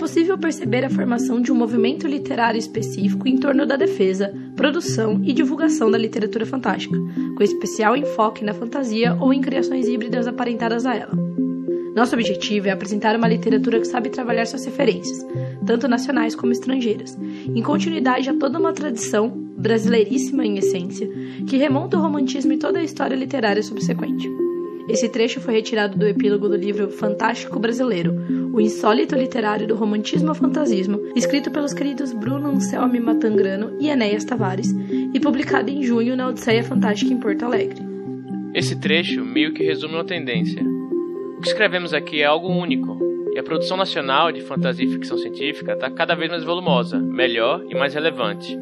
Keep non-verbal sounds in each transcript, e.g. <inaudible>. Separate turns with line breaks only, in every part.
possível perceber a formação de um movimento literário específico em torno da defesa, produção e divulgação da literatura fantástica, com especial enfoque na fantasia ou em criações híbridas aparentadas a ela. Nosso objetivo é apresentar uma literatura que sabe trabalhar suas referências, tanto nacionais como estrangeiras, em continuidade a toda uma tradição, brasileiríssima em essência, que remonta o romantismo e toda a história literária subsequente. Esse trecho foi retirado do epílogo do livro Fantástico Brasileiro, o insólito literário do romantismo ao fantasismo, escrito pelos queridos Bruno Anselmi Matangrano e Enéas Tavares, e publicado em junho na Odisseia Fantástica em Porto Alegre.
Esse trecho meio que resume uma tendência. O que escrevemos aqui é algo único, e a produção nacional de fantasia e ficção científica está cada vez mais volumosa, melhor e mais relevante.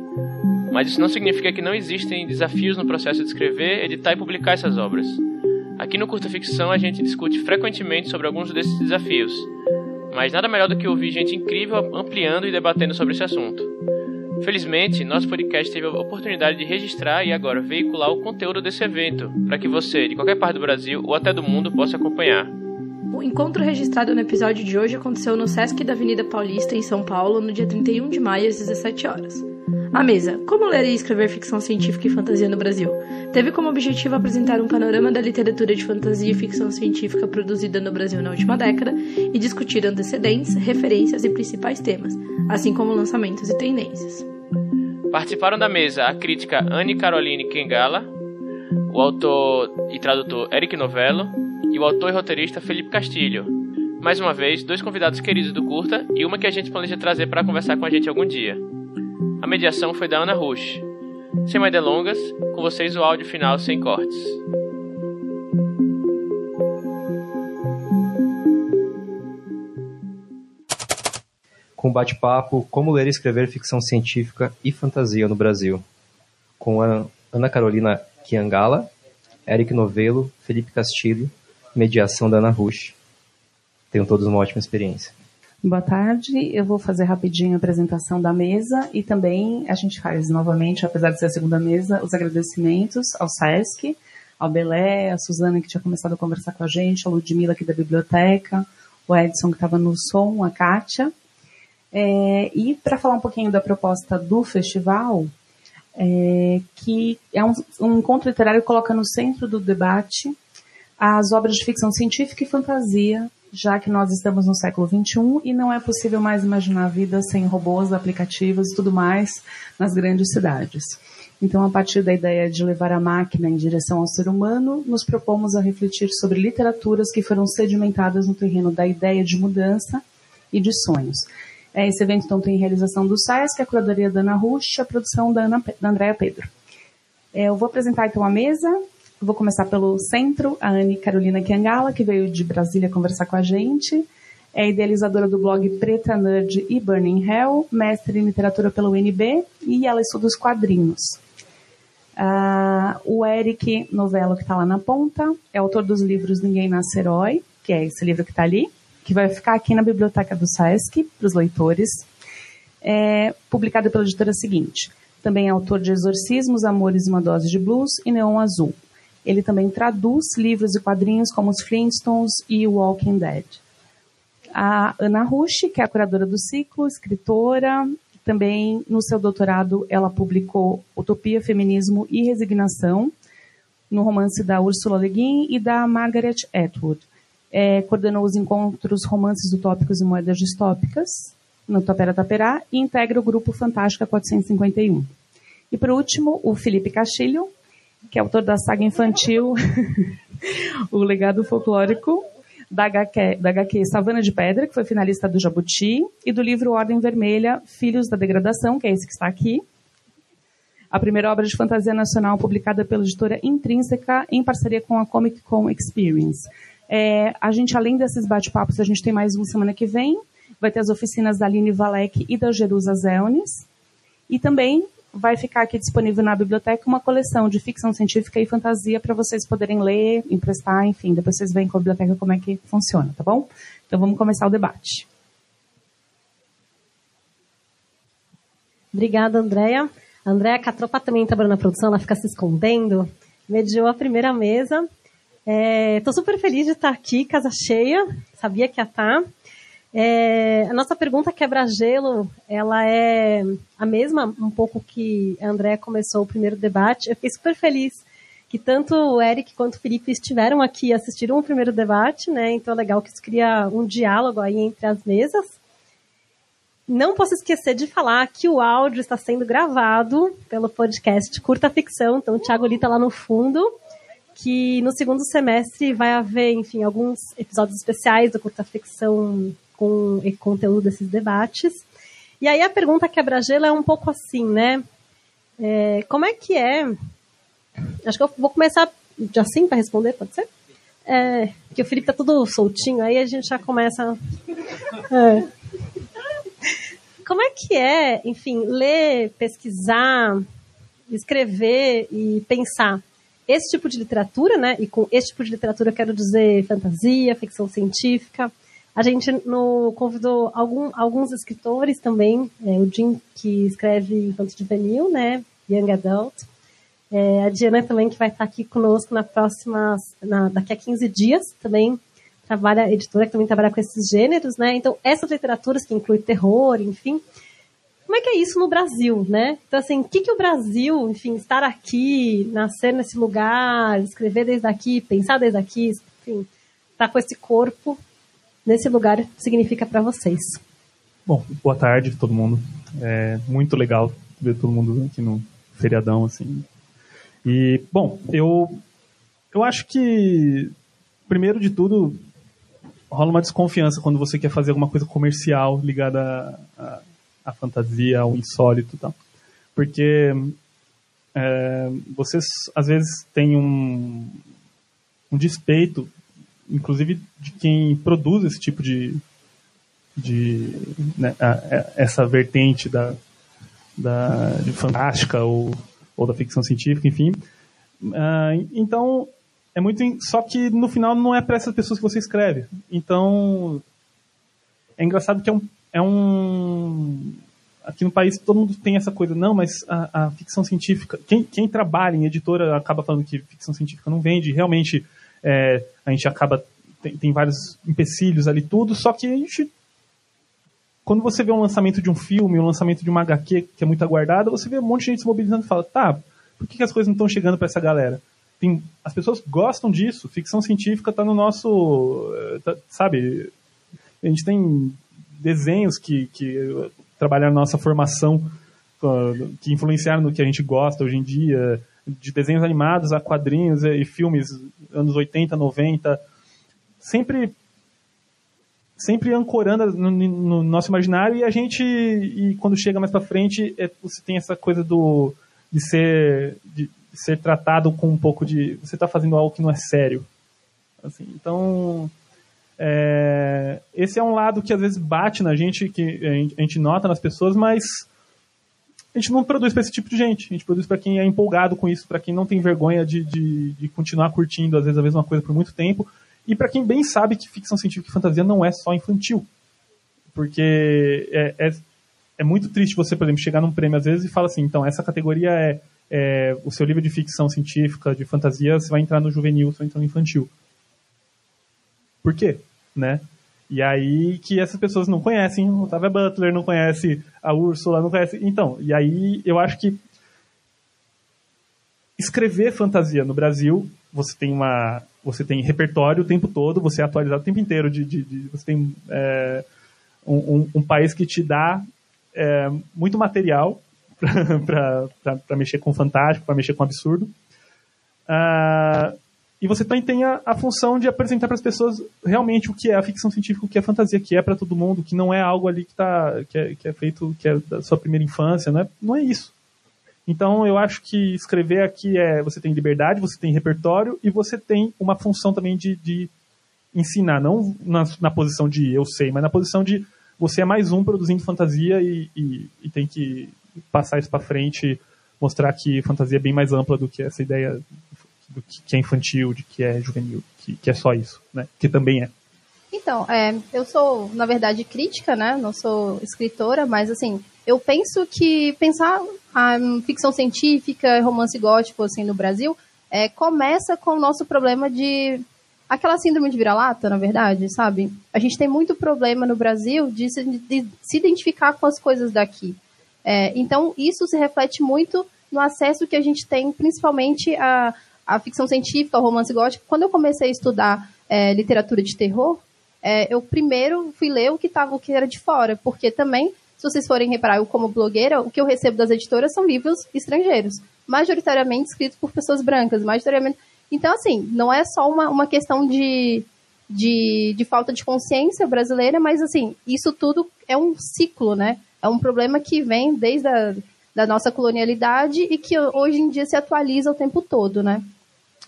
Mas isso não significa que não existem desafios no processo de escrever, editar e publicar essas obras. Aqui no Curta Ficção a gente discute frequentemente sobre alguns desses desafios, mas nada melhor do que ouvir gente incrível ampliando e debatendo sobre esse assunto. Felizmente, nosso podcast teve a oportunidade de registrar e agora veicular o conteúdo desse evento, para que você, de qualquer parte do Brasil ou até do mundo, possa acompanhar.
O encontro registrado no episódio de hoje aconteceu no Sesc da Avenida Paulista, em São Paulo, no dia 31 de maio, às 17 horas. A mesa, como ler e escrever ficção científica e fantasia no Brasil, teve como objetivo apresentar um panorama da literatura de fantasia e ficção científica produzida no Brasil na última década e discutir antecedentes, referências e principais temas, assim como lançamentos e tendências.
Participaram da mesa a crítica Anne Caroline Kengala, o autor e tradutor Eric Novello e o autor e roteirista Felipe Castilho. Mais uma vez, dois convidados queridos do Curta e uma que a gente planeja trazer para conversar com a gente algum dia. A mediação foi da Ana Rush. Sem mais delongas, com vocês o áudio final sem cortes.
Com bate-papo Como ler e escrever ficção científica e fantasia no Brasil, com Ana Carolina Kiangala, Eric Novelo, Felipe Castilho, mediação da Ana Rush. Tenham todos uma ótima experiência.
Boa tarde, eu vou fazer rapidinho a apresentação da mesa e também a gente faz novamente, apesar de ser a segunda mesa, os agradecimentos ao SESC, ao Belé, a Suzana que tinha começado a conversar com a gente, a Ludmilla aqui da biblioteca, o Edson que estava no som, a Kátia. É, e para falar um pouquinho da proposta do festival, é, que é um, um encontro literário que coloca no centro do debate as obras de ficção científica e fantasia já que nós estamos no século XXI e não é possível mais imaginar a vida sem robôs, aplicativos e tudo mais nas grandes cidades. Então, a partir da ideia de levar a máquina em direção ao ser humano, nos propomos a refletir sobre literaturas que foram sedimentadas no terreno da ideia de mudança e de sonhos. É, esse evento então tem realização do SESC, a curadoria da Ana Rush, a produção da, Ana, da Andréa Pedro. É, eu vou apresentar então a mesa, Vou começar pelo centro, a Anne Carolina Kiangala, que veio de Brasília conversar com a gente. É idealizadora do blog Preta Nerd e Burning Hell, mestre em literatura pelo UNB e ela estuda os quadrinhos. Uh, o Eric Novello, que está lá na ponta, é autor dos livros Ninguém Nasce Herói, que é esse livro que está ali, que vai ficar aqui na biblioteca do SESC para os leitores. É publicado pela editora seguinte. Também é autor de Exorcismos, Amores e uma Dose de Blues e Neon Azul. Ele também traduz livros e quadrinhos como os Flintstones e Walking Dead. A Ana Rush, que é a curadora do ciclo, escritora, também no seu doutorado ela publicou Utopia, Feminismo e Resignação, no romance da Ursula Le Guin e da Margaret Atwood. É, coordenou os encontros Romances Utópicos e Moedas Distópicas, no Topera Taperá, e integra o grupo Fantástica 451. E por último, o Felipe Castilho, que é autor da saga infantil <laughs> O Legado Folclórico, da HQ, da HQ Savana de Pedra, que foi finalista do Jabuti, e do livro Ordem Vermelha, Filhos da Degradação, que é esse que está aqui. A primeira obra de fantasia nacional publicada pela editora Intrínseca em parceria com a Comic Con Experience. É, a gente, além desses bate-papos, a gente tem mais uma semana que vem. Vai ter as oficinas da Aline Valek e da Jerusa Zelnes. E também vai ficar aqui disponível na biblioteca uma coleção de ficção científica e fantasia para vocês poderem ler, emprestar, enfim, depois vocês veem com a biblioteca como é que funciona, tá bom? Então vamos começar o debate.
Obrigada, Andréia. A Andréia Catropa também trabalhando na produção, ela fica se escondendo. Mediou a primeira mesa. Estou é, super feliz de estar aqui, casa cheia. Sabia que ia estar. É, a nossa pergunta quebra-gelo, ela é a mesma um pouco que a André começou o primeiro debate. Eu fiquei super feliz que tanto o Eric quanto o Felipe estiveram aqui e assistiram o primeiro debate, né? Então é legal que isso cria um diálogo aí entre as mesas. Não posso esquecer de falar que o áudio está sendo gravado pelo podcast Curta Ficção, então o Thiago Lita lá no fundo, que no segundo semestre vai haver, enfim, alguns episódios especiais do Curta Ficção com conteúdo desses debates. E aí a pergunta quebra-gelo é um pouco assim, né? É, como é que é Acho que eu vou começar de assim para responder, pode ser? É, que o Felipe tá tudo soltinho, aí a gente já começa. É. Como é que é, enfim, ler, pesquisar, escrever e pensar esse tipo de literatura, né? E com esse tipo de literatura eu quero dizer fantasia, ficção científica. A gente no, convidou algum, alguns escritores também, é, o Jim que escreve infanto juvenil, né? Young Adult. É, a Diana também, que vai estar aqui conosco na próxima, na, daqui a 15 dias, também trabalha, editora que também trabalha com esses gêneros, né? Então, essas literaturas que incluem terror, enfim. Como é que é isso no Brasil, né? Então, assim, o que, que o Brasil, enfim, estar aqui, nascer nesse lugar, escrever desde aqui, pensar desde aqui, enfim, tá com esse corpo nesse lugar significa para vocês?
Bom, boa tarde todo mundo. É muito legal ver todo mundo aqui no feriadão, assim, e, bom, eu, eu acho que, primeiro de tudo, rola uma desconfiança quando você quer fazer alguma coisa comercial ligada à fantasia, ao insólito tal. Porque é, vocês, às vezes, têm um, um despeito, inclusive de quem produz esse tipo de, de né, a, a, essa vertente da, da de fantástica ou ou da ficção científica, enfim. Uh, então, é muito. Só que no final não é para essas pessoas que você escreve. Então, é engraçado que é um. É um aqui no país todo mundo tem essa coisa, não, mas a, a ficção científica. Quem, quem, trabalha em editora acaba falando que ficção científica não vende. Realmente, é, a gente acaba. Tem, tem vários empecilhos ali, tudo, só que a gente quando você vê um lançamento de um filme, um lançamento de uma HQ que é muito aguardada, você vê um monte de gente se mobilizando e fala, tá, por que, que as coisas não estão chegando para essa galera? Tem, as pessoas gostam disso, ficção científica está no nosso, eh, tá, sabe, a gente tem desenhos que, que trabalharam na nossa formação, que influenciaram no que a gente gosta hoje em dia, de desenhos animados a quadrinhos e filmes anos 80, 90, sempre sempre ancorando no, no, nosso imaginário e a gente e quando chega mais para frente é, você tem essa coisa do de ser de, ser tratado com um pouco de você está fazendo algo que não é sério. Assim, então é, esse é um lado que às vezes bate na gente que a gente nota nas pessoas mas a gente não produz para esse tipo de gente a gente produz para quem é empolgado com isso para quem não tem vergonha de, de, de continuar curtindo às vezes a mesma coisa por muito tempo e para quem bem sabe que ficção científica e fantasia não é só infantil. Porque é, é, é, muito triste você, por exemplo, chegar num prêmio às vezes e falar assim, então, essa categoria é, é, o seu livro de ficção científica, de fantasia, você vai entrar no juvenil, você vai entrar no infantil. Por quê? Né? E aí que essas pessoas não conhecem o Otávio Butler, não conhece a Úrsula, não conhece. Então, e aí eu acho que escrever fantasia no Brasil, você tem uma você tem repertório o tempo todo, você é atualizado o tempo inteiro, de, de, de você tem é, um, um, um, país que te dá é, muito material <laughs> para mexer com fantástico, para mexer com absurdo. Uh, e você também tem a, a função de apresentar para as pessoas realmente o que é a ficção científica, o que é a fantasia, que é para todo mundo, que não é algo ali que, tá, que, é, que é feito, que é da sua primeira infância, não é, não é isso. Então eu acho que escrever aqui é você tem liberdade, você tem repertório e você tem uma função também de, de ensinar, não na, na, posição de eu sei, mas na posição de você é mais um produzindo fantasia e, e, e tem que passar isso para frente, mostrar que fantasia é bem mais ampla do que essa ideia do que é infantil, de que é juvenil, que, que é só isso, né? Que também é.
Então, é, eu sou, na verdade, crítica, né? Não sou escritora, mas assim, eu penso que pensar a ficção científica, romance gótico, assim, no Brasil, é, começa com o nosso problema de aquela síndrome de vira-lata, na verdade, sabe? A gente tem muito problema no Brasil de se, de se identificar com as coisas daqui. É, então, isso se reflete muito no acesso que a gente tem, principalmente a, a ficção científica, ao romance gótico. Quando eu comecei a estudar é, literatura de terror, é, eu primeiro fui ler o que, tava, o que era de fora, porque também, se vocês forem reparar, eu como blogueira, o que eu recebo das editoras são livros estrangeiros, majoritariamente escritos por pessoas brancas, majoritariamente... Então, assim, não é só uma, uma questão de, de, de falta de consciência brasileira, mas, assim, isso tudo é um ciclo, né? É um problema que vem desde a da nossa colonialidade e que hoje em dia se atualiza o tempo todo, né?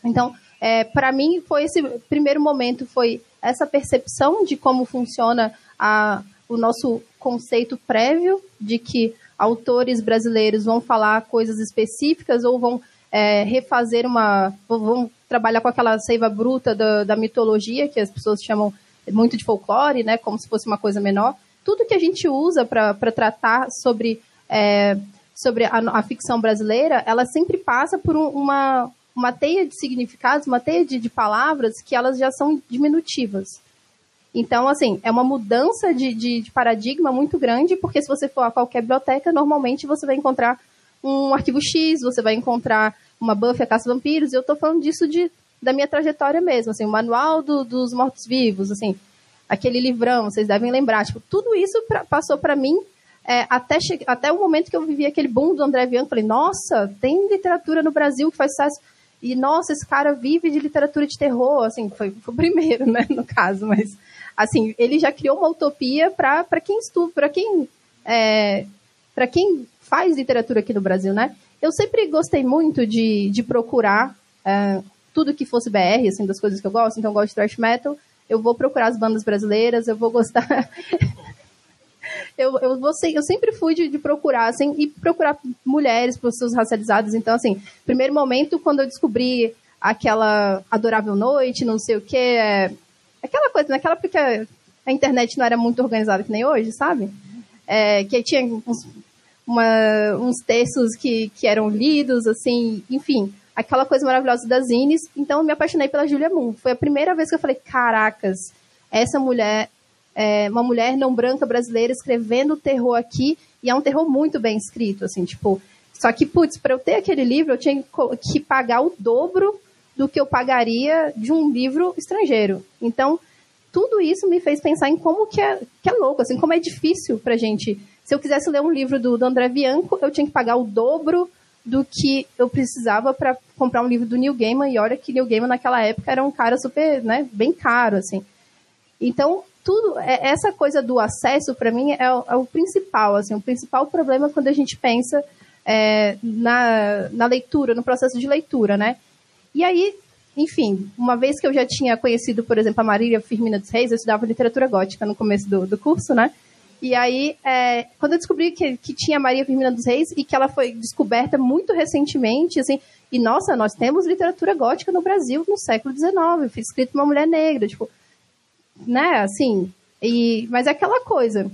Então, é, para mim, foi esse primeiro momento, foi essa percepção de como funciona a, o nosso conceito prévio de que autores brasileiros vão falar coisas específicas ou vão é, refazer uma. vão trabalhar com aquela seiva bruta da, da, mitologia, que as pessoas chamam muito de folclore, né, como se fosse uma coisa menor. Tudo que a gente usa para tratar sobre, é, sobre a, a, ficção brasileira, ela sempre passa por um, uma, uma teia de significados, uma teia de, de palavras que elas já são diminutivas. Então, assim, é uma mudança de, de, de, paradigma muito grande, porque se você for a qualquer biblioteca, normalmente você vai encontrar um arquivo X, você vai encontrar uma Buffy a Caça Vampiros, e eu estou falando disso de, da minha trajetória mesmo, assim, o Manual do, dos Mortos-Vivos, assim, aquele livrão, vocês devem lembrar, tipo, tudo isso pra, passou para mim é, até, até o momento que eu vivi aquele boom do André Bianco, falei, nossa, tem literatura no Brasil que faz sucesso, e nossa, esse cara vive de literatura de terror, assim, foi, foi o primeiro, <laughs> né, no caso, mas, assim, ele já criou uma utopia para quem estuda, para quem, é, para quem faz literatura aqui no Brasil, né? Eu sempre gostei muito de, de procurar é, tudo que fosse BR, assim, das coisas que eu gosto, então eu gosto de thrash metal, eu vou procurar as bandas brasileiras, eu vou gostar... <laughs> eu, eu, vou, eu sempre fui de, de, procurar, assim, e procurar mulheres, pessoas racializadas. Então, assim, primeiro momento, quando eu descobri aquela adorável noite, não sei o que, é, aquela coisa, naquela porque a internet não era muito organizada que nem hoje, sabe? É, que tinha uns, uma, uns textos que, que eram lidos, assim, enfim, aquela coisa maravilhosa das Ines. Então, eu me apaixonei pela Julia Moon. Foi a primeira vez que eu falei, caracas, essa mulher é, uma mulher não branca brasileira escrevendo terror aqui, e é um terror muito bem escrito, assim, tipo. Só que, putz, para eu ter aquele livro, eu tinha que pagar o dobro do que eu pagaria de um livro estrangeiro. Então, tudo isso me fez pensar em como que é, que é louco, assim, como é difícil pra gente. Se eu quisesse ler um livro do, do André Bianco, eu tinha que pagar o dobro do que eu precisava para comprar um livro do Neil Gaiman, e olha que Neil Gaiman naquela época era um cara super, né, bem caro, assim. Então, tudo é, essa coisa do acesso para mim é o, é o, principal assim o principal problema quando a gente pensa é, na, na leitura no processo de leitura né? E aí enfim uma vez que eu já tinha conhecido por exemplo a Marília Firmina dos Reis eu estudava literatura gótica no começo do, do curso né? E aí é, quando eu descobri que, que tinha a Maria Firmina dos Reis e que ela foi descoberta muito recentemente assim e nossa nós temos literatura gótica no Brasil no século XIX escrito por uma mulher negra tipo né, assim, e, mas é aquela coisa,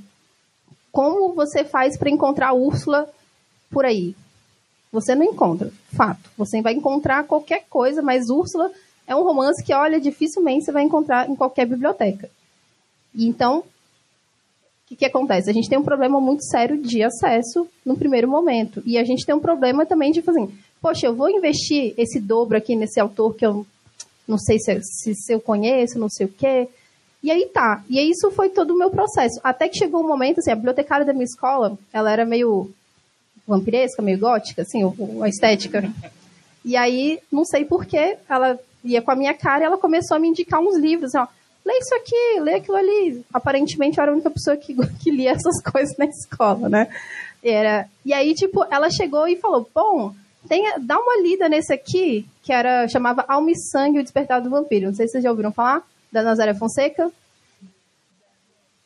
como você faz para encontrar a Úrsula por aí? Você não encontra, fato. Você vai encontrar qualquer coisa, mas Úrsula é um romance que, olha, dificilmente você vai encontrar em qualquer biblioteca. Então, o que, que acontece? A gente tem um problema muito sério de acesso no primeiro momento. E a gente tem um problema também de, tipo assim, poxa, eu vou investir esse dobro aqui nesse autor que eu não sei se, se, se eu conheço, não sei o quê. E aí tá. E isso foi todo o meu processo. Até que chegou um momento, assim, a bibliotecária da minha escola, ela era meio vampiresca, meio gótica, assim, a estética. E aí, não sei porquê, ela ia com a minha cara e ela começou a me indicar uns livros, assim, ó, lê isso aqui, lê aquilo ali. Aparentemente eu era a única pessoa que, <laughs> que lia essas coisas na escola, né? Era, e aí, tipo, ela chegou e falou, bom, tenha, dá uma lida nesse aqui, que era, chamava Alma e Sangue, o Despertar do Vampiro. Não sei se vocês já ouviram falar da Nazaré Fonseca.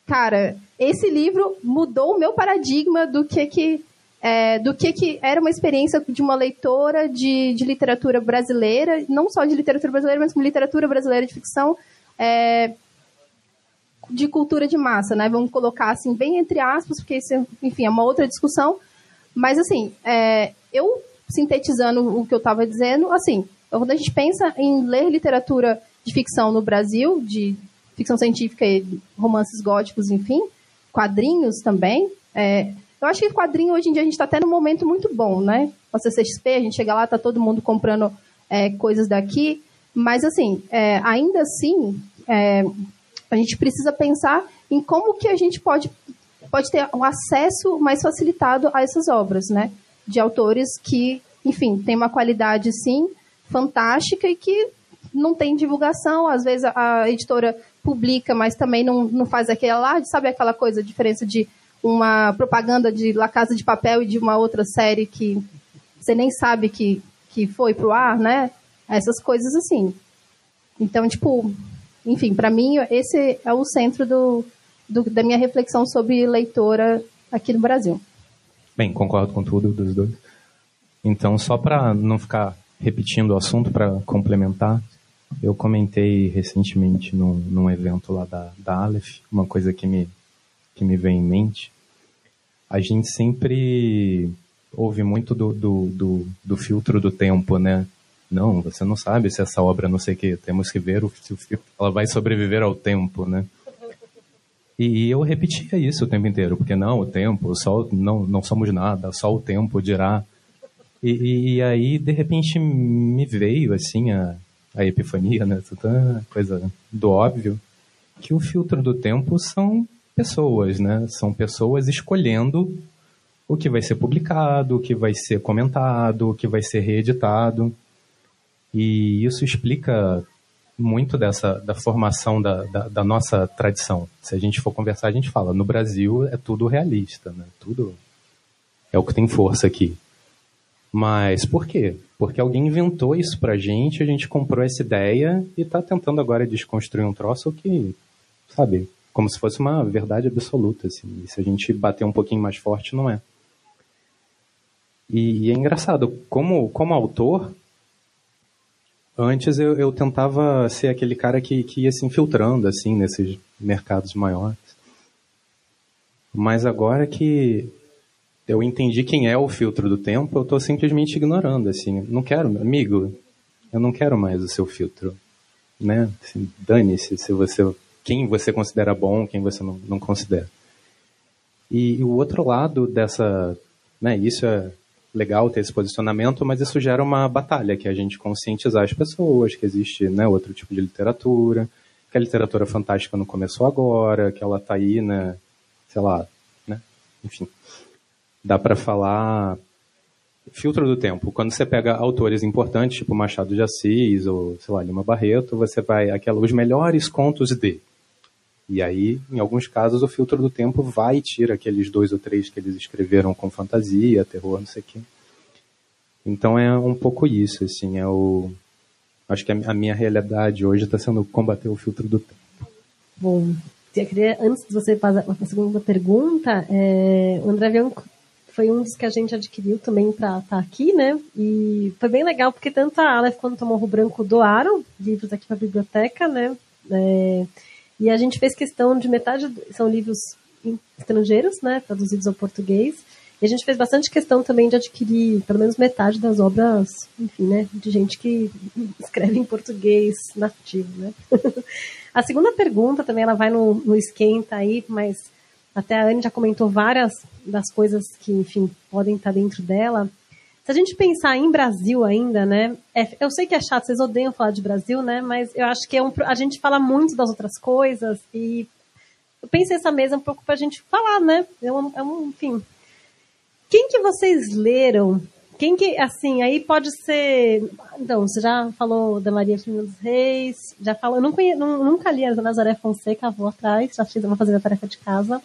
Cara, esse livro mudou o meu paradigma do que que é, do que, que era uma experiência de uma leitora de, de literatura brasileira, não só de literatura brasileira, mas como literatura brasileira de ficção, é, de cultura de massa, né? Vamos colocar assim, bem entre aspas, porque isso, enfim, é uma outra discussão. Mas, assim, é, eu, sintetizando o que eu estava dizendo, assim, quando a gente pensa em ler literatura de ficção no Brasil, de ficção científica e romances góticos, enfim, quadrinhos também. É, eu acho que quadrinho hoje em dia a gente está até num momento muito bom, né? Com a CCXP, a gente chega lá, tá todo mundo comprando é, coisas daqui, mas assim, é, ainda assim, é, a gente precisa pensar em como que a gente pode, pode ter um acesso mais facilitado a essas obras, né? De autores que, enfim, tem uma qualidade, sim, fantástica e que não tem divulgação, às vezes a, editora publica, mas também não, não faz aquele alarde, sabe aquela coisa, a diferença de uma propaganda de La Casa de Papel e de uma outra série que você nem sabe que, que foi pro ar, né? Essas coisas assim. Então, tipo, enfim, para mim esse é o centro do, do, da minha reflexão sobre leitora aqui no Brasil.
Bem, concordo com tudo dos dois. Então, só para não ficar repetindo o assunto, para complementar, eu comentei recentemente num, num evento lá da, da Aleph, uma coisa que me, que me vem em mente. A gente sempre ouve muito do, do, do, do filtro do tempo, né? Não, você não sabe se essa obra não sei o que, temos que ver se ela vai sobreviver ao tempo, né? E eu repetia isso o tempo inteiro, porque não, o tempo, só não, não somos nada, só o tempo dirá. E, e aí, de repente, me veio, assim, a, a epifania, né? Toda coisa do óbvio, que o filtro do tempo são pessoas, né? São pessoas escolhendo o que vai ser publicado, o que vai ser comentado, o que vai ser reeditado. E isso explica muito dessa da formação da, da, da, nossa tradição. Se a gente for conversar, a gente fala, no Brasil é tudo realista, né? Tudo é o que tem força aqui. Mas por quê? Porque alguém inventou isso pra gente, a gente comprou essa ideia e tá tentando agora desconstruir um troço que, sabe, como se fosse uma verdade absoluta, assim. E se a gente bater um pouquinho mais forte, não é. E, e é engraçado, como, como autor, antes eu, eu tentava ser aquele cara que, que ia se infiltrando, assim, nesses mercados maiores. Mas agora que eu entendi quem é o filtro do tempo, eu estou simplesmente ignorando, assim. Não quero, amigo, eu não quero mais o seu filtro, né? Assim, Dane-se se você, quem você considera bom, quem você não, não considera. E, e, o outro lado dessa, né? Isso é legal ter esse posicionamento, mas isso gera uma batalha, que é a gente conscientizar as pessoas que existe, né? Outro tipo de literatura, que a literatura fantástica não começou agora, que ela está aí, né? Sei lá, né? Enfim dá para falar filtro do tempo. Quando você pega autores importantes, tipo Machado de Assis ou, sei lá, Lima Barreto, você vai aquela os melhores contos de. E aí, em alguns casos, o filtro do tempo vai e tira aqueles dois ou três que eles escreveram com fantasia, terror, não sei o quê. Então é um pouco isso, assim, é o acho que a minha realidade hoje está sendo combater o filtro do tempo.
Bom, eu queria, antes de você fazer a segunda pergunta, é, o André Bianco foi um dos que a gente adquiriu também para estar tá aqui, né? E foi bem legal porque tanto a Aleph quanto o Morro Branco doaram livros aqui para a biblioteca, né? É, e a gente fez questão de metade são livros estrangeiros, né? Traduzidos ao português. E a gente fez bastante questão também de adquirir pelo menos metade das obras, enfim, né? De gente que <laughs> escreve em português nativo, né? <laughs> a segunda pergunta também ela vai no, no esquenta aí, mas até a Anne já comentou várias das coisas que, enfim, podem estar dentro dela. Se a gente pensar em Brasil ainda, né? É, eu sei que é chato, vocês odeiam falar de Brasil, né? Mas eu acho que é um, a gente fala muito das outras coisas e eu pensei essa mesa um pouco para a gente falar, né? É um, é um, enfim. Quem que vocês leram? Quem que, assim, aí pode ser. Então, você já falou da Maria Firmina dos Reis, já falou. Eu nunca li a Nazaré Fonseca, vou atrás, já fiz, vou fazer a tarefa de casa.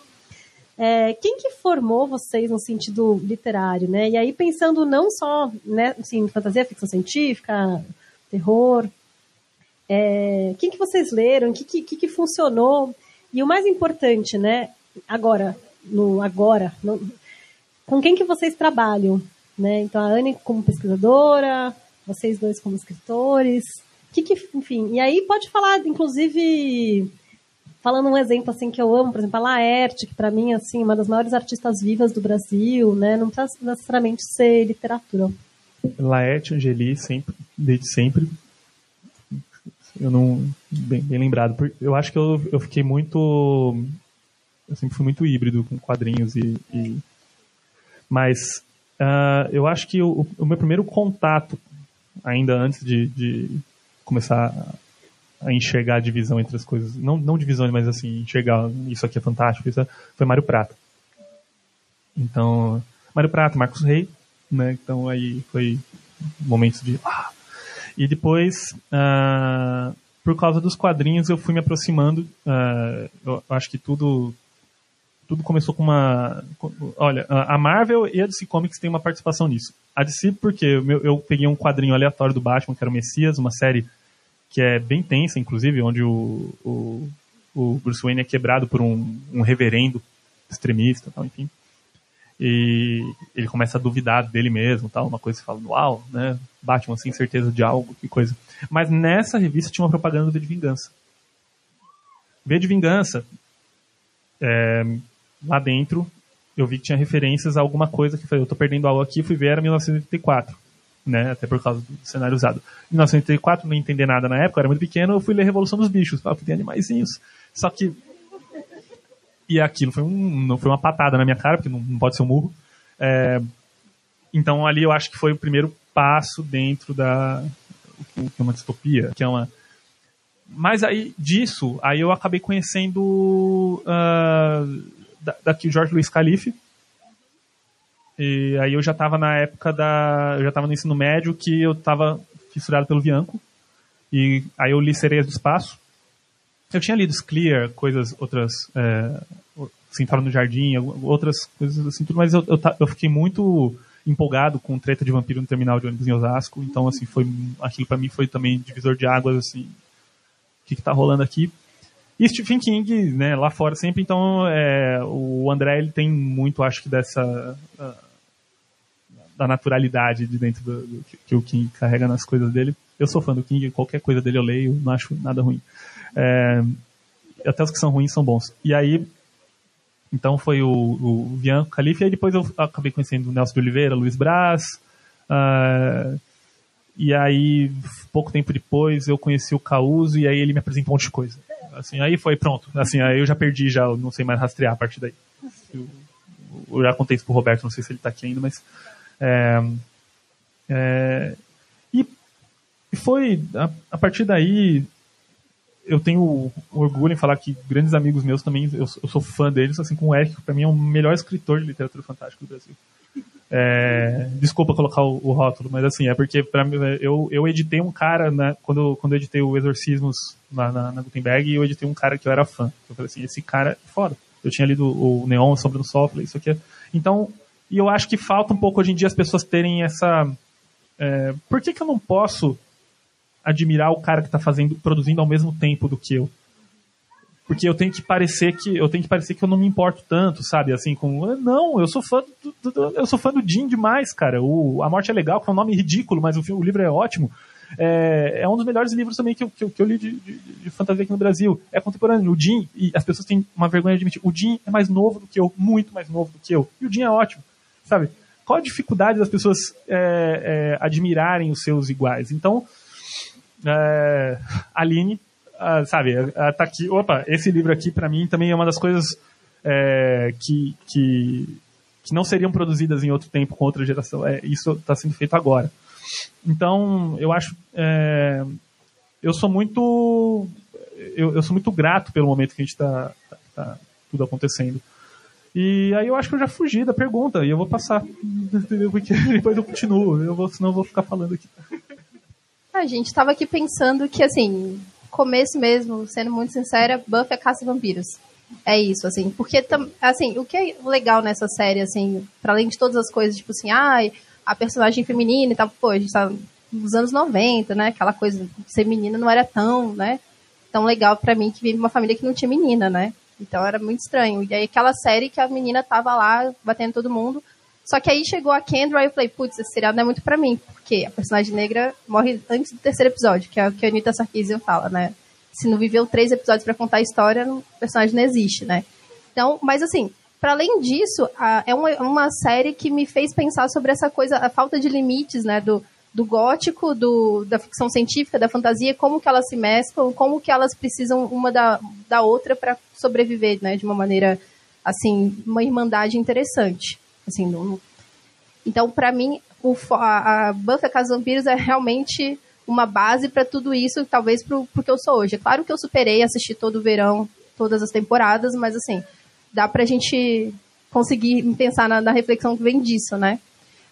É, quem que formou vocês no sentido literário, né? E aí pensando não só, né, assim, fantasia, ficção científica, terror, é, quem que vocês leram, o que, que, que funcionou e o mais importante, né? Agora, no agora, no, com quem que vocês trabalham, né? Então a Anne como pesquisadora, vocês dois como escritores, que que, enfim, e aí pode falar, inclusive falando um exemplo assim que eu amo, por exemplo, a Laerte, que para mim assim, uma das maiores artistas vivas do Brasil, né? Não precisa necessariamente ser literatura.
Laerte, Angeli, sempre, desde sempre. Eu não. Bem, bem lembrado. Eu acho que eu, eu fiquei muito. Eu sempre fui muito híbrido com quadrinhos e. e mas uh, eu acho que o, o, meu primeiro contato, ainda antes de, de começar a enxergar a divisão entre as coisas, não, não divisão, mas assim, enxergar isso aqui é fantástico, isso é, foi Mário Prata. Então, Mário Prata, Marcos Rey, né? Então aí foi momentos de. Ah! E depois, uh, por causa dos quadrinhos, eu fui me aproximando. Uh, eu acho que tudo tudo começou com uma. Olha, a Marvel e a DC Comics têm uma participação nisso. A DC, porque eu, eu peguei um quadrinho aleatório do Batman, que era o Messias, uma série que é bem tensa, inclusive, onde o, o, o Bruce Wayne é quebrado por um, um reverendo extremista, tal, enfim. E ele começa a duvidar dele mesmo, tal, uma coisa que fala, uau, né? Batman sem certeza de algo, que coisa. Mas nessa revista tinha uma propaganda do de Vingança. V de Vingança, é, lá dentro, eu vi que tinha referências a alguma coisa que foi, eu tô perdendo algo aqui, fui ver, era 1984. Né, até por causa do cenário usado. Em 1984, não entendi nada na época, era muito pequeno, eu fui ler Revolução dos Bichos, falei, tem animaizinhos. Só que e aquilo foi um, foi uma patada na minha cara, porque não, não pode ser um murro. É, então ali eu acho que foi o primeiro passo dentro da que é uma distopia, que é uma mas aí disso, aí eu acabei conhecendo uh, daqui o Jorge Luiz Calife. E aí eu já estava na época da. Eu já estava no ensino médio que eu estava fissurado pelo Bianco. E aí eu li Sereias do Espaço. Eu tinha lido Clear, coisas, outras. É, Sentado no Jardim, outras coisas assim, tudo, mas eu, eu, eu, fiquei muito empolgado com treta de vampiro no terminal de ônibus em Osasco. Então, assim, foi. Aquilo para mim foi também divisor de águas, assim. O que, que tá rolando aqui? E Stephen King, né, lá fora sempre, então é, o André ele tem muito, acho que dessa uh, da naturalidade de dentro do, do, que o King carrega nas coisas dele. Eu sou fã do King, qualquer coisa dele eu leio, não acho nada ruim. É, até os que são ruins são bons. E aí, então foi o, o Bianco Calife, e depois eu acabei conhecendo o Nelson de Oliveira, Luiz Braz, uh, e aí, pouco tempo depois, eu conheci o Causo, e aí ele me apresentou um monte de coisa. Assim, aí foi pronto. Assim, aí eu já perdi, já não sei mais rastrear a partir daí. Eu, eu já contei isso pro Roberto, não sei se ele tá aqui ainda, mas. É, é, e foi, a, a, partir daí, eu tenho orgulho em falar que grandes amigos meus também, eu, eu sou fã deles, assim como o Eric, pra mim é o melhor escritor de literatura fantástica do Brasil. É, desculpa colocar o, o, rótulo, mas assim, é porque pra mim, eu, eu editei um cara, né, quando, quando eu editei o Exorcismos na, na, na Gutenberg, eu editei um cara que eu era fã. Eu falei assim, esse cara é foda. Eu tinha lido o Neon, Sombra no Sol, isso aqui é... Então, e eu acho que falta um pouco hoje em dia as pessoas terem essa... É, por que que eu não posso admirar o cara que está fazendo, produzindo ao mesmo tempo do que eu? porque eu tenho que parecer que eu tenho que parecer que eu não me importo tanto, sabe? Assim, com não, eu sou fã do, do eu sou fã do Jim demais, cara. O A Morte é legal, com um nome ridículo, mas o, filme, o livro é ótimo. É, é, um dos melhores livros também que eu, que eu, que eu li de, de, de, fantasia aqui no Brasil. É contemporâneo. O Jim, e as pessoas têm uma vergonha de admitir, o Jim é mais novo do que eu, muito mais novo do que eu. E o Jim é ótimo, sabe? Qual a dificuldade das pessoas é, é, admirarem os seus iguais? Então, é, Aline, ah, sabe, ah, tá aqui, opa, esse livro aqui para mim também é uma das coisas é, que, que, que não seriam produzidas em outro tempo com outra geração. É, isso está sendo feito agora. Então, eu acho, é, eu sou muito, eu, eu, sou muito grato pelo momento que a gente está tá, tá tudo acontecendo. E aí eu acho que eu já fugi da pergunta e eu vou passar, <laughs> porque depois eu continuo, eu vou, senão eu vou ficar falando aqui.
A gente estava aqui pensando que, assim, começo mesmo, sendo muito sincera, Buffy é caça vampiros. É isso, assim, porque, assim, o que é legal nessa série, assim, para além de todas as coisas, tipo assim, ai, a personagem feminina e tal, pô, a gente tá nos anos 90, né, aquela coisa ser menina não era tão, né, tão legal para mim que vive uma família que não tinha menina, né, então era muito estranho. E aí aquela série que a menina tava lá batendo todo mundo, só que aí chegou a Kendra e eu falei, putz, esse seriado não é muito para mim, porque a personagem negra morre antes do terceiro episódio, que é o que a Anitta Sarkeesian fala, né? Se não viveu três episódios para contar a história, o personagem não existe, né? Então, mas assim, para além disso, a, é uma, uma série que me fez pensar sobre essa coisa, a falta de limites, né, do, do gótico, do, da ficção científica, da fantasia, como que elas se mesclam, como que elas precisam uma da, da outra para sobreviver, né, de uma maneira, assim, uma irmandade interessante. Assim, não, então, para mim, o, a, a Buffy a Casa Vampiros é realmente uma base para tudo isso, talvez pro, pro que eu sou hoje. É claro que eu superei, assisti todo o verão, todas as temporadas, mas assim, dá pra gente conseguir pensar na, na reflexão que vem disso, né?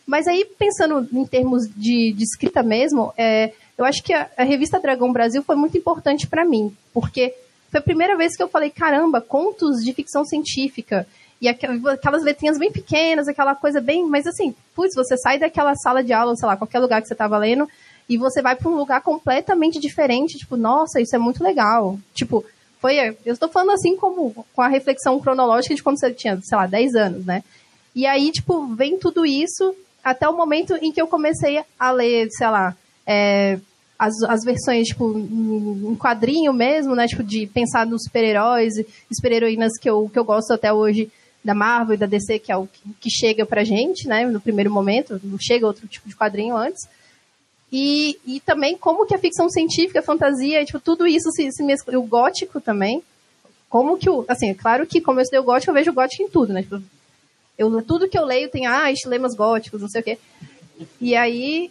Mas aí, pensando em termos de, de escrita mesmo, é, eu acho que a, a, revista Dragão Brasil foi muito importante para mim, porque foi a primeira vez que eu falei, caramba, contos de ficção científica. E aquelas letrinhas bem pequenas, aquela coisa bem. Mas assim, putz, você sai daquela sala de aula, sei lá, qualquer lugar que você estava lendo, e você vai para um lugar completamente diferente. Tipo, nossa, isso é muito legal. Tipo, foi. Eu estou falando assim como com a reflexão cronológica de quando você tinha, sei lá, 10 anos, né? E aí, tipo, vem tudo isso até o momento em que eu comecei a ler, sei lá, é, as, as versões, tipo, em quadrinho mesmo, né? Tipo, de pensar nos super-heróis, super-heroínas que eu, que eu gosto até hoje da Marvel e da DC, que é o que chega pra gente, né? No primeiro momento, não chega outro tipo de quadrinho antes. E, e também como que a ficção científica, a fantasia, tipo, tudo isso se, se mescla. O gótico também. Como que o. Assim, é claro que como eu estudei o gótico, eu vejo o gótico em tudo, né? Tipo, eu, tudo que eu leio tem, ah, estilemas góticos, não sei o quê. E aí,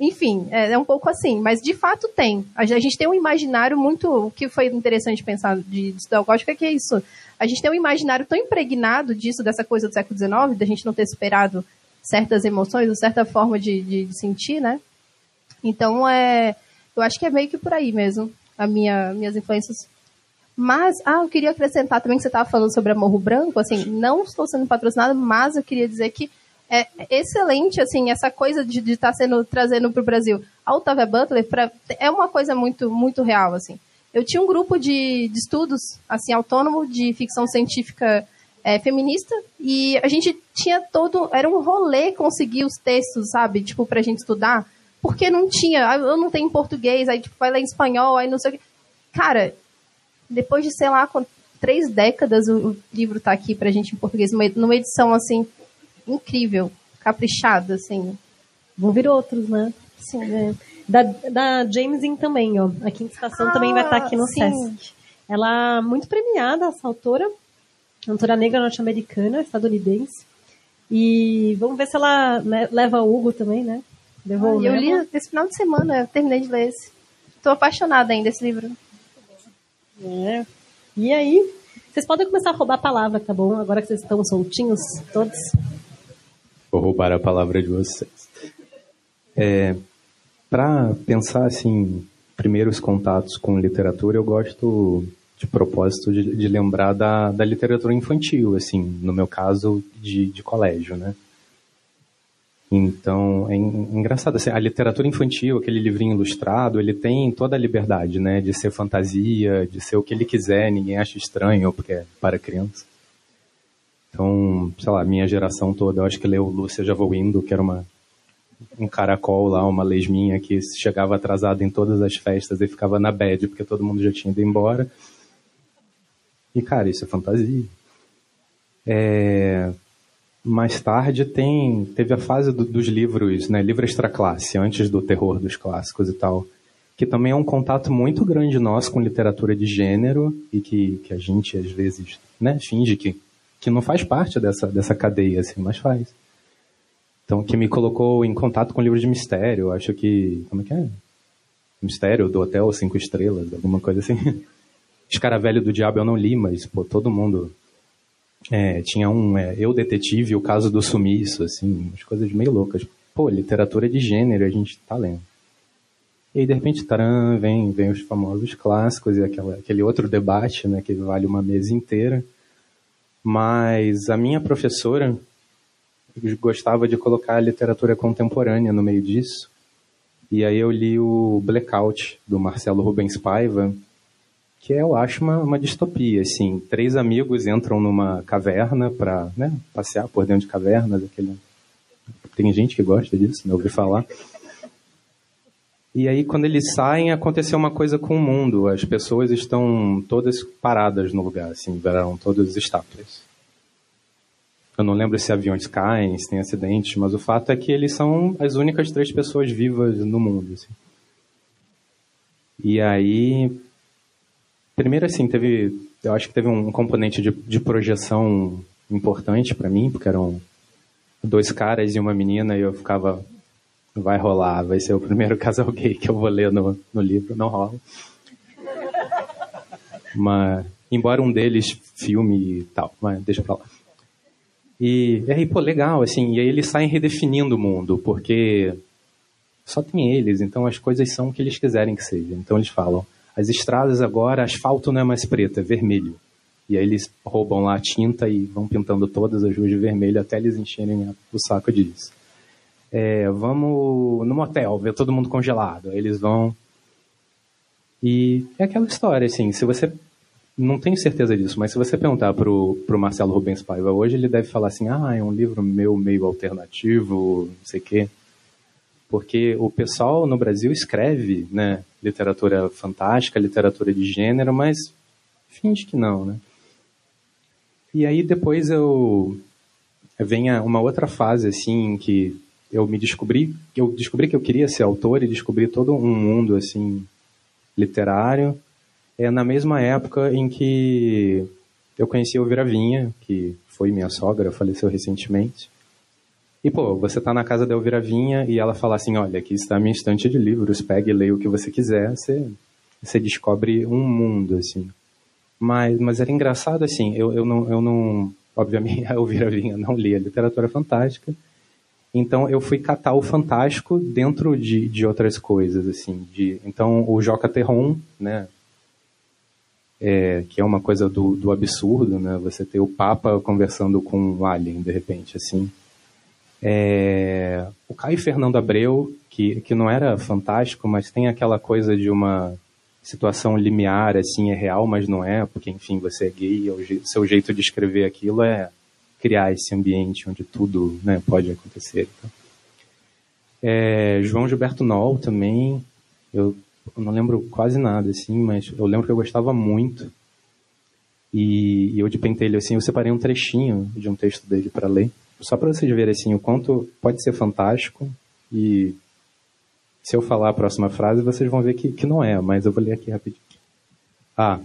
enfim, é, é, um pouco assim, mas de fato tem. A, gente tem um imaginário muito. O que foi interessante pensar de, de estudar o gótico é que é isso. A gente tem um imaginário tão impregnado disso, dessa coisa do século XIX, da gente não ter superado certas emoções, ou certa forma de, de, de sentir, né? Então, é, eu acho que é meio que por aí mesmo, a minha, minhas influências. Mas, ah, eu queria acrescentar também que você estava falando sobre a Morro Branco, assim, não estou sendo patrocinada, mas eu queria dizer que é excelente, assim, essa coisa de estar tá sendo trazendo para o Brasil a Octavia Butler pra, é uma coisa muito, muito real, assim. Eu tinha um grupo de, de estudos, assim, autônomo de ficção científica é, feminista e a gente tinha todo, era um rolê conseguir os textos, sabe, tipo, pra gente estudar, porque não tinha, ah, eu não tenho português, aí tipo, vai ler em espanhol, aí não sei o que. Cara, depois de, sei lá, três décadas, o, livro tá aqui pra gente em português, numa, edição, assim, incrível, caprichada, assim.
Vão vir outros, né?
Sim. É.
Da, da Jamesin também, ó. A quinta estação ah, também vai estar tá aqui no sim. Sesc. Ela é muito premiada, essa autora. Autora negra norte-americana, estadunidense. E vamos ver se ela né, leva o Hugo também, né?
Ah, eu li esse final de semana, eu terminei de ler esse. Estou apaixonada ainda desse livro.
É. E aí? Vocês podem começar a roubar a palavra, tá bom? Agora que vocês estão soltinhos, todos.
Vou roubar a palavra de vocês. É, Para pensar assim, primeiros contatos com literatura, eu gosto de propósito de, de lembrar da, da, literatura infantil, assim, no meu caso de, de colégio, né? Então, é engraçado, assim, a literatura infantil, aquele livrinho ilustrado, ele tem toda a liberdade, né, de ser fantasia, de ser o que ele quiser, ninguém acha estranho, porque é para criança. Então, sei lá, minha geração toda, eu acho que leu Lúcia Já Vou Indo, que era uma, um caracol lá, uma lesminha que chegava atrasada em todas as festas e ficava na bed, porque todo mundo já tinha ido embora. E, cara, isso é fantasia. É... Mais tarde tem, teve a fase do, dos livros, né, livro extra classe, antes do terror dos clássicos e tal, que também é um contato muito grande nosso com literatura de gênero e que, que a gente, às vezes, né, finge que que não faz parte dessa, dessa cadeia, assim, mas faz. Então, que me colocou em contato com livros de mistério, acho que, como é que é? Mistério do Hotel Cinco Estrelas, alguma coisa assim. <laughs> Escaravelho do Diabo eu não li, mas, pô, todo mundo é, tinha um é, Eu Detetive, o caso do sumiço, assim, umas coisas meio loucas. Pô, literatura de gênero a gente tá lendo. E aí, de repente, taran, vem, vem os famosos clássicos e aquela, aquele outro debate, né, que vale uma mesa inteira. Mas a minha professora gostava de colocar a literatura contemporânea no meio disso. E aí eu li o Blackout, do Marcelo Rubens Paiva, que é, eu acho uma, uma distopia, assim. Três amigos entram numa caverna para né, passear por dentro de cavernas. Aquele... Tem gente que gosta disso, né, ouvi falar. E aí, quando eles saem, aconteceu uma coisa com o mundo. As pessoas estão todas paradas no lugar, assim, viraram todas estátuas. Eu não lembro se aviões caem, se tem acidentes, mas o fato é que eles são as únicas três pessoas vivas no mundo. Assim. E aí, primeiro assim, teve, eu acho que teve um componente de, de projeção importante para mim, porque eram dois caras e uma menina e eu ficava, vai rolar, vai ser o primeiro <laughs> casal gay que eu vou ler no, no livro, não rola. Mas, embora um deles filme e tal, mas deixa pra lá. E, aí, pô, legal, assim, e aí eles saem redefinindo o mundo, porque só tem eles, então as coisas são o que eles quiserem que seja. Então eles falam, as estradas agora, asfalto não é mais preto, é vermelho. E aí eles roubam lá a tinta e vão pintando todas as ruas de vermelho até eles encherem o saco disso. É, vamos no motel, ver todo mundo congelado. Aí eles vão. E é aquela história, assim, se você não tenho certeza disso, mas se você perguntar pro, pro Marcelo Rubens Paiva hoje, ele deve falar assim, ah, é um livro meu meio alternativo, não sei o quê. Porque o pessoal no Brasil escreve, né, literatura fantástica, literatura de gênero, mas finge que não, né. E aí depois eu vem uma outra fase assim que eu me descobri, eu descobri que eu queria ser autor e descobri todo um mundo assim literário é na mesma época em que eu conheci o Viravinha, que foi minha sogra, faleceu recentemente. E, pô, você tá na casa da Elvira Vinha e ela fala assim, olha, aqui está a minha estante de livros, pegue e leia o que você quiser, você, você descobre um mundo, assim. Mas, mas era engraçado, assim, eu, eu, não, eu não... Obviamente, <laughs> a Elvira Vinha não lia literatura fantástica, então eu fui catar o fantástico dentro de, de outras coisas, assim. De, então o Joca Terron, né, é, que é uma coisa do, do absurdo, né? Você ter o Papa conversando com um alien, de repente, assim. É, o Caio Fernando Abreu, que, que não era fantástico, mas tem aquela coisa de uma situação limiar, assim, é real, mas não é, porque, enfim, você é gay, o seu jeito de escrever aquilo é criar esse ambiente onde tudo né, pode acontecer. Então. É, João Gilberto Noll também, eu eu não lembro quase nada, assim, mas eu lembro que eu gostava muito. E, e eu de pentelho, assim, eu separei um trechinho de um texto dele para ler, só para vocês verem, assim, o quanto pode ser fantástico e se eu falar a próxima frase, vocês vão ver que, que não é, mas eu vou ler aqui rapidinho. Ah,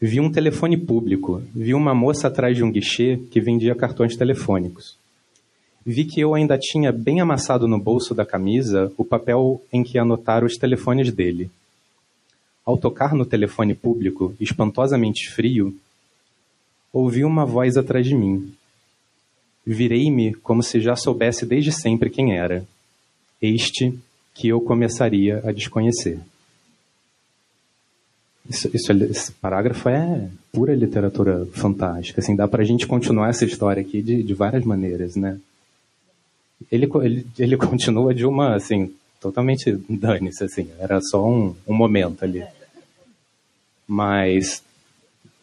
vi um telefone público, vi uma moça atrás de um guichê que vendia cartões telefônicos. Vi que eu ainda tinha bem amassado no bolso da camisa o papel em que anotara os telefones dele. Ao tocar no telefone público, espantosamente frio, ouvi uma voz atrás de mim. Virei-me como se já soubesse desde sempre quem era. Este que eu começaria a desconhecer. Isso, isso, esse parágrafo é pura literatura fantástica. Assim, dá para a gente continuar essa história aqui de, de várias maneiras, né? Ele, ele, ele <laughs> continua de uma, assim, totalmente dane-se, assim, era só um, um momento ali. Mas,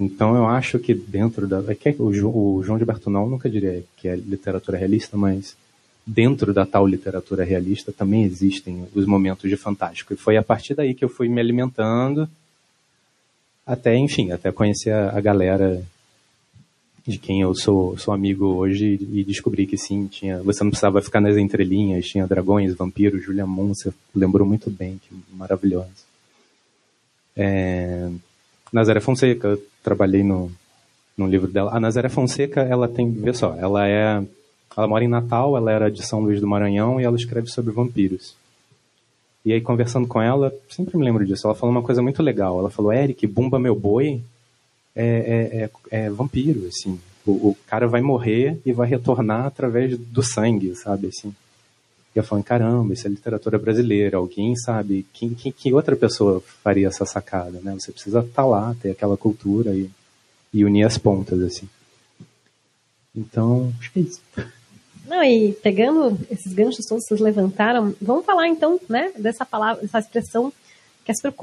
então eu acho que dentro da. É que o, João de Bertonal nunca diria que é literatura realista, mas dentro da tal literatura realista também existem os momentos de fantástico. E foi a partir daí que eu fui me alimentando até, enfim, até conhecer a, galera de quem eu sou, sou amigo hoje e descobri que sim, tinha, você não precisava ficar nas entrelinhas, tinha dragões, vampiros, Julia Moon, você lembrou muito bem, que maravilhoso. É, Nazaré Fonseca, eu trabalhei no, no livro dela. A Nazaré Fonseca, ela tem, vê só, ela é, ela mora em Natal, ela era de São Luís do Maranhão e ela escreve sobre vampiros. E aí, conversando com ela, sempre me lembro disso, ela falou uma coisa muito legal. Ela falou, Eric, Bumba Meu Boi é, é, é, é vampiro, assim. O, o, cara vai morrer e vai retornar através do sangue, sabe, assim. E eu caramba, isso é literatura brasileira, alguém sabe, quem, quem, que outra pessoa faria essa sacada, né? Você precisa estar tá lá, ter aquela cultura e, e unir as pontas, assim. Então, acho que é isso.
Não, e pegando esses ganchos todos que vocês levantaram, vamos falar então, né, dessa palavra, dessa expressão que é super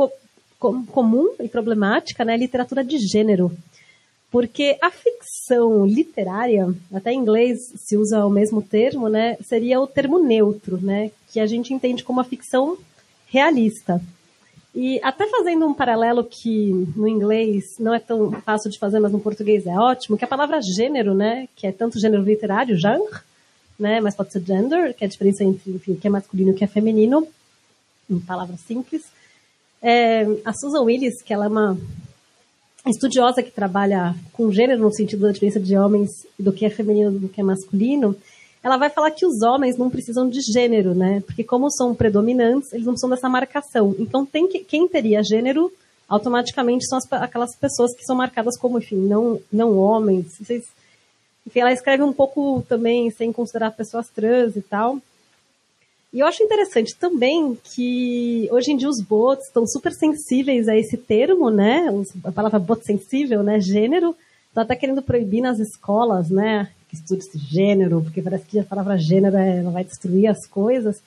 comum e problemática, né, literatura de gênero. Porque a ficção literária, até em inglês se usa o mesmo termo, né, seria o termo neutro, né, que a gente entende como a ficção realista. E até fazendo um paralelo que no inglês não é tão fácil de fazer, mas no português é ótimo, que a palavra gênero, né, que é tanto gênero literário, genre, né, mas pode ser gender, que é a diferença entre enfim, o que é masculino e o que é feminino, em palavras simples. É, a Susan Willis, que ela é uma estudiosa que trabalha com gênero no sentido da diferença de homens do que é feminino do que é masculino, ela vai falar que os homens não precisam de gênero, né? Porque como são predominantes, eles não precisam dessa marcação. Então, tem que, quem teria gênero, automaticamente são as, aquelas pessoas que são marcadas como, enfim, não, não homens. Vocês, enfim, ela escreve um pouco também sem considerar pessoas trans e tal. E eu acho interessante também que hoje em dia os bots estão super sensíveis a esse termo, né? A palavra bot sensível, né? Gênero. Estão até querendo proibir nas escolas, né? que estuda esse gênero, porque parece que a palavra gênero é, ela vai destruir as coisas.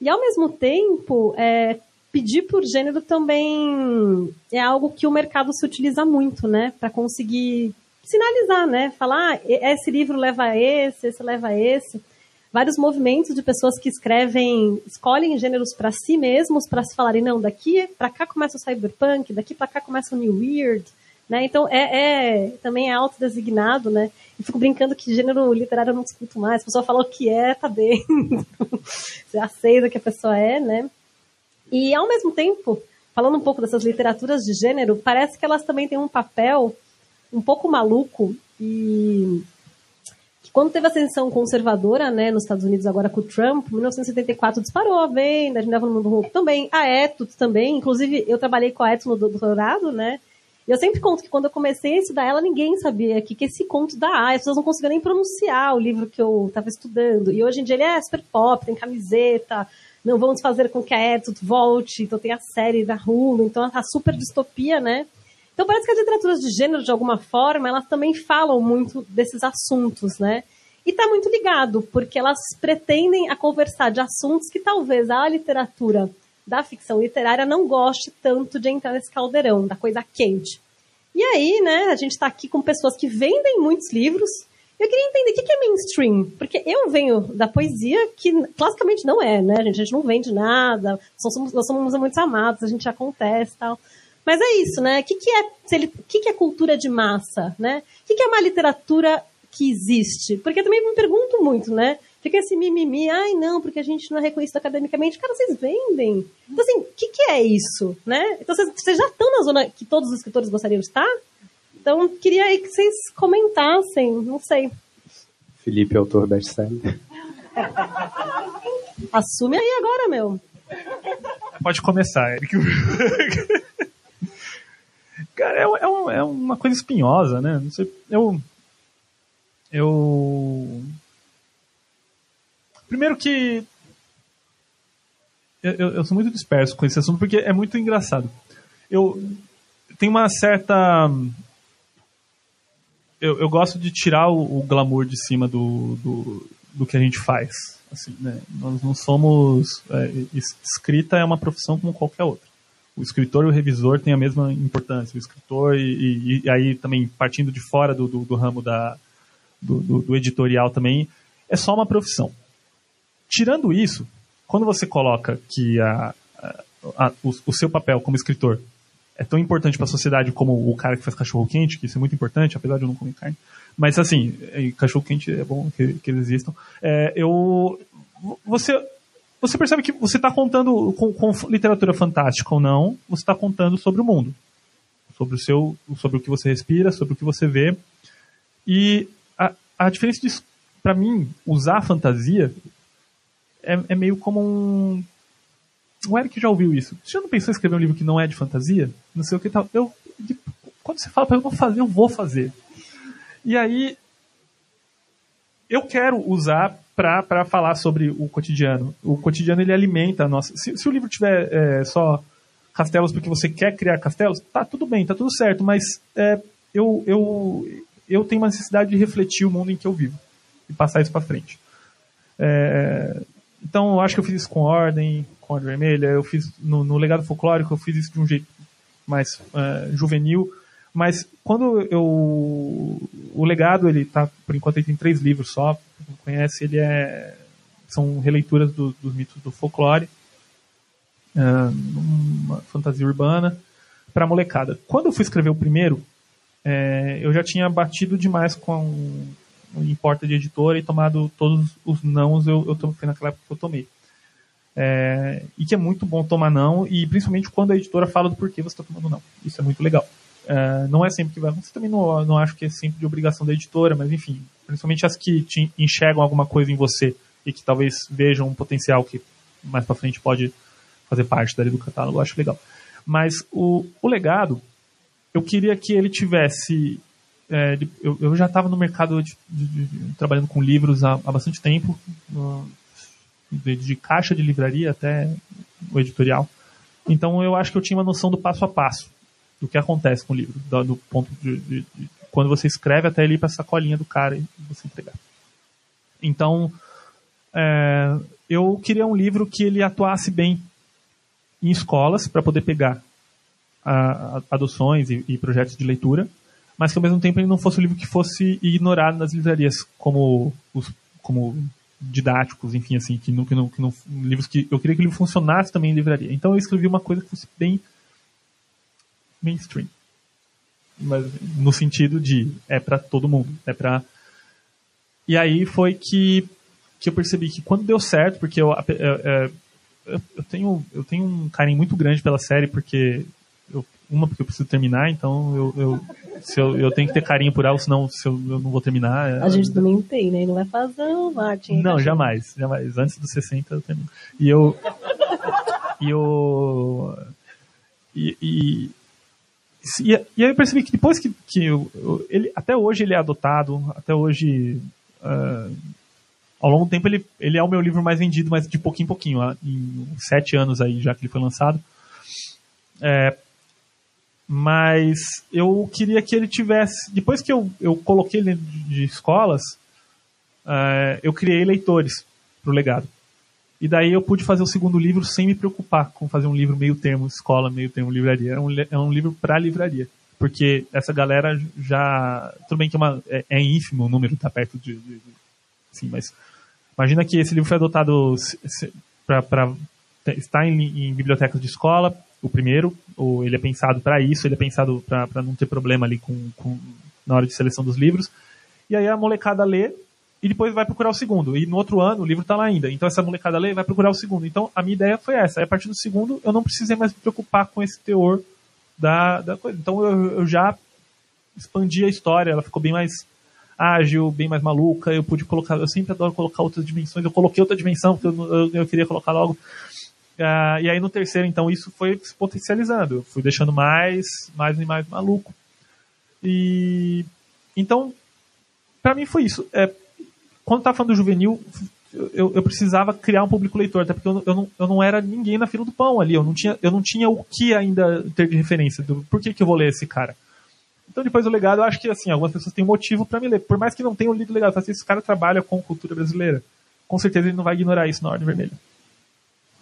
E ao mesmo tempo, é, pedir por gênero também é algo que o mercado se utiliza muito, né, para conseguir sinalizar, né, falar ah, esse livro leva esse, esse leva esse. Vários movimentos de pessoas que escrevem, escolhem gêneros para si mesmos, para se falarem, não, daqui para cá começa o cyberpunk, daqui para cá começa o new weird, né? Então é, é também é autodesignado, né? E fico brincando que gênero literário eu não discuto mais. A pessoa fala o que é, tá bem. <laughs> Você aceita que a pessoa é, né? E ao mesmo tempo, falando um pouco dessas literaturas de gênero, parece que elas também têm um papel um pouco maluco e quando teve a ascensão conservadora, né, nos Estados Unidos agora com o Trump, 1974 disparou a venda, a gente no mundo também, a Etudes também, inclusive eu trabalhei com a Etudes no doutorado, né, e eu sempre conto que quando eu comecei a estudar ela, ninguém sabia que, que esse conto da A, as pessoas não conseguiam nem pronunciar o livro que eu estava estudando. E hoje em dia ele é super pop, tem camiseta, não vamos fazer com que a Etude volte, então tem a série da Hulu, então a super distopia, né? Então parece que as literaturas de gênero, de alguma forma, elas também falam muito desses assuntos, né? E está muito ligado, porque elas pretendem a conversar de assuntos que talvez a literatura da ficção literária não goste tanto de entrar nesse caldeirão, da coisa quente. E aí, né, a gente está aqui com pessoas que vendem muitos livros. Eu queria entender o que é mainstream, porque eu venho da poesia que classicamente não é, né, a gente, a gente não vende nada, nós somos, nós somos muito amados, a gente acontece e tal. Mas é isso, né? O que, que, é, o que, que é cultura de massa, né? O que, que é uma literatura que existe? Porque eu também me pergunto muito, né? Fica esse mimimi, ai não, porque a gente não é reconhecido academicamente. Cara, vocês vendem. Então, assim, o que, que é isso, né? Então, vocês, vocês já estão na zona que todos os escritores gostariam de estar? Então, queria aí que vocês comentassem, não sei.
Felipe, autor best-seller. <laughs>
Assume aí agora, meu.
Pode começar, Eric. <laughs> Cara, é, é, é, uma coisa espinhosa, né? Não sei, eu. Eu Primeiro que. Eu, eu, sou muito disperso com esse assunto porque é muito engraçado. Eu tenho uma certa. Eu, eu gosto de tirar o, o glamour de cima do, do, do, que a gente faz. Assim, né? Nós não somos. É, escrita é uma profissão como qualquer outra. O escritor e o revisor têm a mesma importância. O escritor, e, e, e aí também partindo de fora do, do, do ramo da, do, do editorial também, é só uma profissão. Tirando isso, quando você coloca que a, a, a, o, o, seu papel como escritor é tão importante para a sociedade como o cara que faz cachorro quente, que isso é muito importante, apesar de eu não comer carne, mas assim, cachorro quente é bom que, que eles existam. É, eu, você, você percebe que você está contando com, com, literatura fantástica ou não, você está contando sobre o mundo, sobre o seu, sobre o que você respira, sobre o que você vê. E a, a diferença disso, para mim, usar a fantasia é, é meio como um. O Eric já ouviu isso. Você já não pensou em escrever um livro que não é de fantasia? Não sei o que tal. Eu, quando você fala para eu fazer, eu vou fazer. E aí, eu quero usar para falar sobre o cotidiano. O cotidiano ele alimenta a nossa. Se, se o livro tiver é, só castelos porque você quer criar castelos, tá tudo bem, tá tudo certo, mas é, eu, eu, eu tenho uma necessidade de refletir o mundo em que eu vivo e passar isso para frente. É, então, eu acho que eu fiz isso com Ordem, com Ordem Vermelha, eu fiz no, no Legado Folclórico, eu fiz isso de um jeito mais uh, juvenil, mas quando eu... O Legado, ele tá, por enquanto, ele tem três livros só, quem conhece, ele é... São releituras do, dos mitos do folclore. uh, uma fantasia urbana para molecada. Quando eu fui escrever o primeiro, é, eu já tinha batido demais com em porta de editora e tomado todos os nãos, eu, eu foi naquela época que eu tomei. É, e que é muito bom tomar não, e principalmente quando a editora fala do porquê você está tomando não. Isso é muito legal. É, não é sempre que vai acontecer, também não, não acho que é sempre de obrigação da editora, mas enfim, principalmente as que te enxergam alguma coisa em você e que talvez vejam um potencial que mais para frente pode fazer parte dali do catálogo, eu acho legal. Mas o, o legado, eu queria que ele tivesse. É, eu, eu, já estava no mercado de, de, de, trabalhando com livros há, há bastante tempo, de, caixa de livraria até o editorial. Então eu acho que eu tinha uma noção do passo a passo do que acontece com o livro, do, do ponto de, quando você escreve até ele ir para a sacolinha do cara e você entregar. Então é, eu queria um livro que ele atuasse bem em escolas para poder pegar a, a, adoções e, e, projetos de leitura, mas que ao mesmo tempo ele não fosse um livro que fosse ignorado nas livrarias como os, como didáticos, enfim, assim, que não, que não, que não, livros que eu queria que o livro funcionasse também em livraria. Então eu escrevi uma coisa que fosse bem mainstream, mas no sentido de é para todo mundo, é para e aí foi que que eu percebi que quando deu certo, porque eu, eu, eu, eu tenho eu tenho um carinho muito grande pela série porque eu, uma porque eu preciso terminar, então eu, eu, se eu, eu tenho que ter carinho por ela, senão se eu, eu não vou terminar.
A gente também tem, né? Não vai fazer Martin.
Não, jamais, jamais. Antes dos 60 eu termino. E eu. e eu. E, e, e, e, aí eu percebi que depois que, que eu, ele, até hoje ele é adotado, até hoje. Uh, ao longo do tempo ele, ele é o meu livro mais vendido, mas de pouquinho em pouquinho, em sete anos aí já que ele foi lançado. É, mas eu queria que ele tivesse. Depois que eu, eu coloquei ele de escolas, uh, eu criei leitores para o legado. E daí eu pude fazer o segundo livro sem me preocupar com fazer um livro meio termo escola, meio termo livraria. É um, é um livro para livraria. Porque essa galera já. Tudo bem que é, uma, é, é ínfimo o número, tá perto de, de, de. Sim, mas. Imagina que esse livro foi adotado para estar em, em bibliotecas de escola, o primeiro, ou ele é pensado para isso, ele é pensado para não ter problema ali com, com, na hora de seleção dos livros. E aí a molecada lê e depois vai procurar o segundo. E no outro ano o livro está lá ainda. Então essa molecada lê vai procurar o segundo. Então a minha ideia foi essa. Aí, a partir do segundo eu não precisei mais me preocupar com esse teor da, da coisa. Então eu, eu já expandi a história, ela ficou bem mais ágil, bem mais maluca. Eu pude colocar, eu sempre adoro colocar outras dimensões. Eu coloquei outra dimensão porque eu, eu, eu queria colocar logo. Uh, e aí no terceiro, então, isso foi se potencializando. Eu fui deixando mais, mais e mais maluco. E então, para mim foi isso. É, quando estava falando do juvenil, eu, eu, precisava criar um público leitor, até porque eu, eu, não, eu não era ninguém na fila do pão ali. Eu não tinha, eu não tinha o que ainda ter de referência. Do, por que, que eu vou ler esse cara? Então, depois do legado, eu acho que assim, algumas pessoas têm motivo para me ler. Por mais que não tenham lido o legado, assim, esse cara trabalha com cultura brasileira. Com certeza ele não vai ignorar isso na ordem vermelha.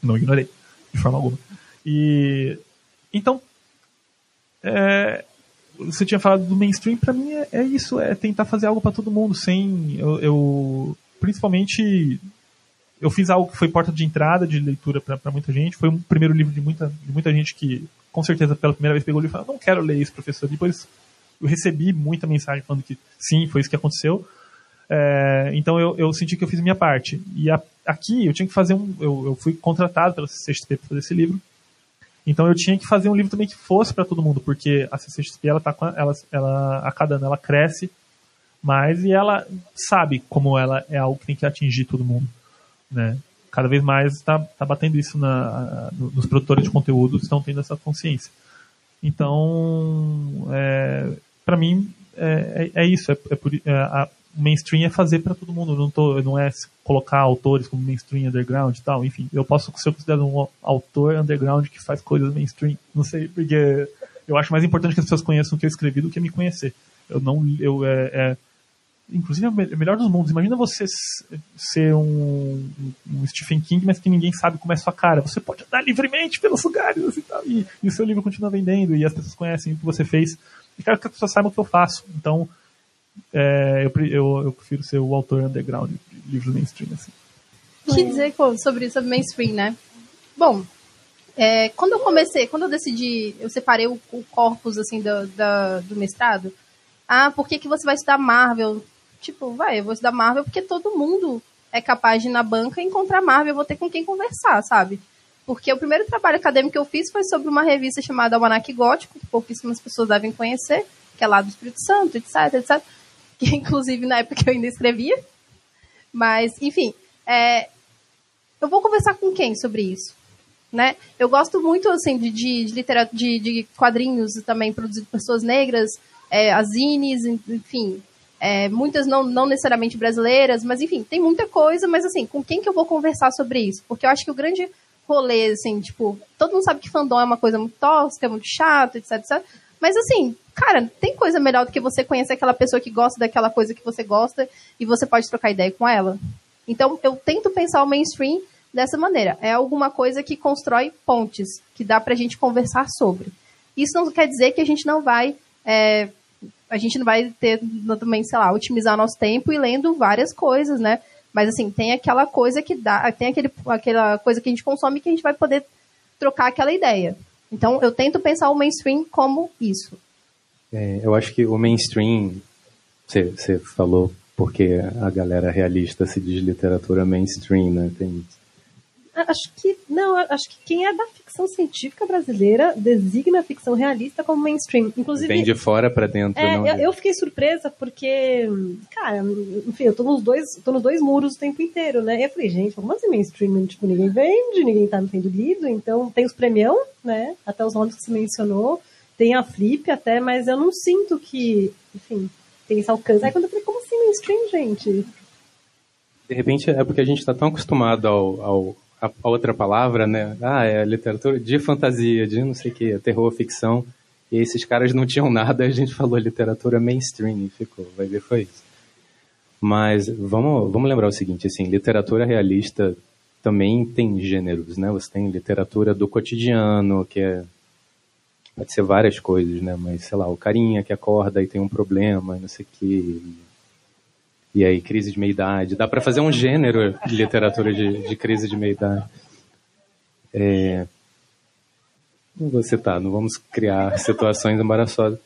Não ignorei, de forma alguma. E então, é, você tinha falado do mainstream, para mim é, é, isso, é tentar fazer algo para todo mundo, sem eu, eu, principalmente eu fiz algo que foi porta de entrada de leitura para muita gente, foi um primeiro livro de muita, de muita gente que com certeza pela primeira vez pegou o livro e falou, não quero ler isso, professor. Depois eu recebi muita mensagem falando que sim, foi isso que aconteceu. É, então eu, eu, senti que eu fiz minha parte. E a, aqui eu tinha que fazer um. Eu, eu fui contratado pela CCXP para fazer esse livro. Então eu tinha que fazer um livro também que fosse para todo mundo, porque a CCXP ela tá com, ela, ela a cada ano ela cresce mais e ela sabe como ela é algo que tem que atingir todo mundo, né? Cada vez mais está tá batendo isso na, nos produtores de conteúdo estão tendo essa consciência. Então, é, para mim é, é, é, isso. É, é por, é, a, mainstream é fazer para todo mundo, não, tô, não é colocar autores como mainstream underground e tal, enfim, eu posso ser considerado um autor underground que faz coisas mainstream, não sei, porque eu acho mais importante que as pessoas conheçam o que eu escrevi do que me conhecer. Eu não, eu, é, é inclusive é o melhor dos mundos. Imagina você ser um, um, Stephen King, mas que ninguém sabe como é sua cara. Você pode andar livremente pelos lugares assim, tal, e, e, o seu livro continua vendendo e as pessoas conhecem o que você fez. E quero que as pessoas saibam o que eu faço. Então, é, eu, eu, eu, prefiro ser o autor underground de livros mainstream. Assim.
O que dizer sobre, sobre mainstream, né? Bom, é, quando eu comecei, quando eu decidi, eu separei o, o corpus, assim, do, da, do mestrado, ah, por que, que você vai estudar Marvel? Tipo, vai, eu vou estudar Marvel porque todo mundo é capaz de ir na banca e encontrar Marvel, eu vou ter com quem conversar, sabe? Porque o primeiro trabalho acadêmico que eu fiz foi sobre uma revista chamada Almanac Gótico, que pouquíssimas pessoas devem conhecer, que é lá do Espírito Santo, etc, etc. <laughs> Que inclusive na época eu ainda escrevia. Mas, enfim, é, eu vou conversar com quem sobre isso? Né? Eu gosto muito assim de, de, de, de, de quadrinhos também produzidos por pessoas negras, é, azines, enfim, é, muitas não, não necessariamente brasileiras, mas enfim, tem muita coisa, mas assim, com quem que eu vou conversar sobre isso? Porque eu acho que o grande rolê, assim, tipo, todo mundo sabe que fandom é uma coisa muito tóxica, muito chata, etc, etc. Mas assim, cara, tem coisa melhor do que você conhecer aquela pessoa que gosta daquela coisa que você gosta e você pode trocar ideia com ela. Então, eu tento pensar o mainstream dessa maneira. É alguma coisa que constrói pontes, que dá pra gente conversar sobre. Isso não quer dizer que a gente não vai. É, a gente não vai ter também, sei lá, otimizar nosso tempo e lendo várias coisas, né? Mas assim, tem aquela coisa que dá, tem aquele, aquela coisa que a gente consome que a gente vai poder trocar aquela ideia. Então eu tento pensar o mainstream como isso.
É, eu acho que o mainstream, você falou porque a galera realista se diz literatura mainstream, né? Tem
Acho que não, acho que quem é da ficção científica brasileira designa a ficção realista como mainstream. Inclusive,
Vem de fora para dentro,
é,
não.
Eu, eu, fiquei surpresa porque, cara, enfim, eu tô nos dois, tô nos dois muros o tempo inteiro, né? E eu falei, gente, como assim mainstream? Tipo, ninguém vende, ninguém tá sendo lido, então tem os premião, né? Até os nomes que você mencionou, tem a Flip até, mas eu não sinto que, enfim, tem esse alcance. Aí quando eu falei, como assim mainstream, gente?
De repente é porque a gente está tão acostumado ao, ao a, a, outra palavra, né? Ah, é literatura de fantasia, de não sei o que, terror, ficção. E esses caras não tinham nada, a gente falou literatura mainstream e ficou, vai ver, foi isso. Mas vamos, vamos lembrar o seguinte, assim, literatura realista também tem gêneros, né? Você tem literatura do cotidiano, que é pode ser várias coisas, né? Mas sei lá, o carinha que acorda e tem um problema, não sei o que, e aí, crise de meia-idade. Dá para fazer um gênero de literatura de, de crise de meia-idade. É... Não vou citar, não vamos criar situações embaraçosas.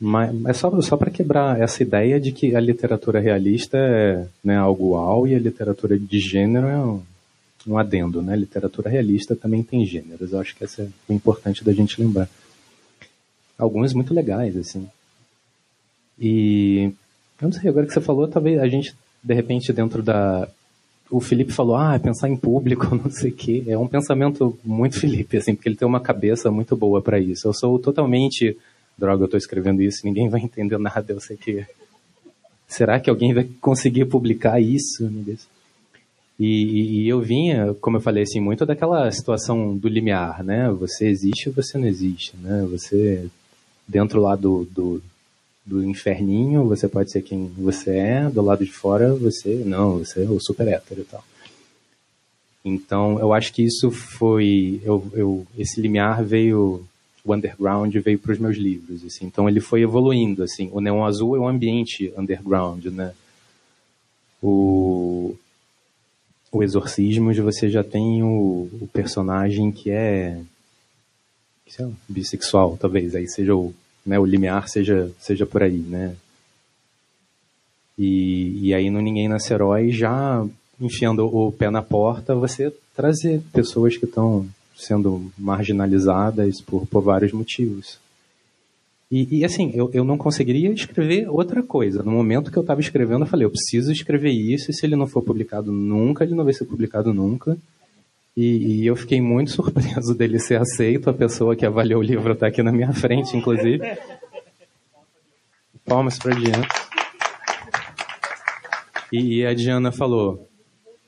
Mas é só, só para quebrar essa ideia de que a literatura realista é né, algo uau e a literatura de gênero é um, um adendo. Né? A literatura realista também tem gêneros. Eu acho que essa é o importante da gente lembrar. Alguns muito legais, assim. E eu não sei, agora que você falou, talvez a gente, de repente, dentro da. O Felipe falou, ah, pensar em público, <laughs> não sei o quê. É um pensamento muito Felipe, assim, porque ele tem uma cabeça muito boa para isso. Eu sou totalmente. Droga, eu estou escrevendo isso, ninguém vai entender nada, eu sei que. Será que alguém vai conseguir publicar isso? E, e, eu vinha, como eu falei, assim, muito daquela situação do limiar, né? Você existe ou você não existe, né? Você, dentro lá do, do, do inferninho, você pode ser quem você é, do lado de fora você não, você é o super hétero e tal. Então, eu acho que isso foi, eu, eu esse limiar veio, o underground veio para os meus livros, assim. Então, ele foi evoluindo, assim. O Neon Azul é um ambiente underground, né? O, o Exorcismos, você já tem o, o personagem que é, que é bissexual, talvez, aí seja o né, o limiar seja, seja por aí, né? E, e aí no Ninguém Nasce Herói, já enfiando o pé na porta, você trazer pessoas que estão sendo marginalizadas por, por vários motivos. E, e, assim, eu, eu não conseguiria escrever outra coisa. No momento que eu estava escrevendo, eu falei, eu preciso escrever isso, e se ele não for publicado nunca, ele não vai ser publicado nunca. E, e, eu fiquei muito <laughs> surpreso dele ser aceito. A pessoa que avaliou o livro está aqui na minha frente, inclusive. Palmas para Diana. E, e, a Diana falou: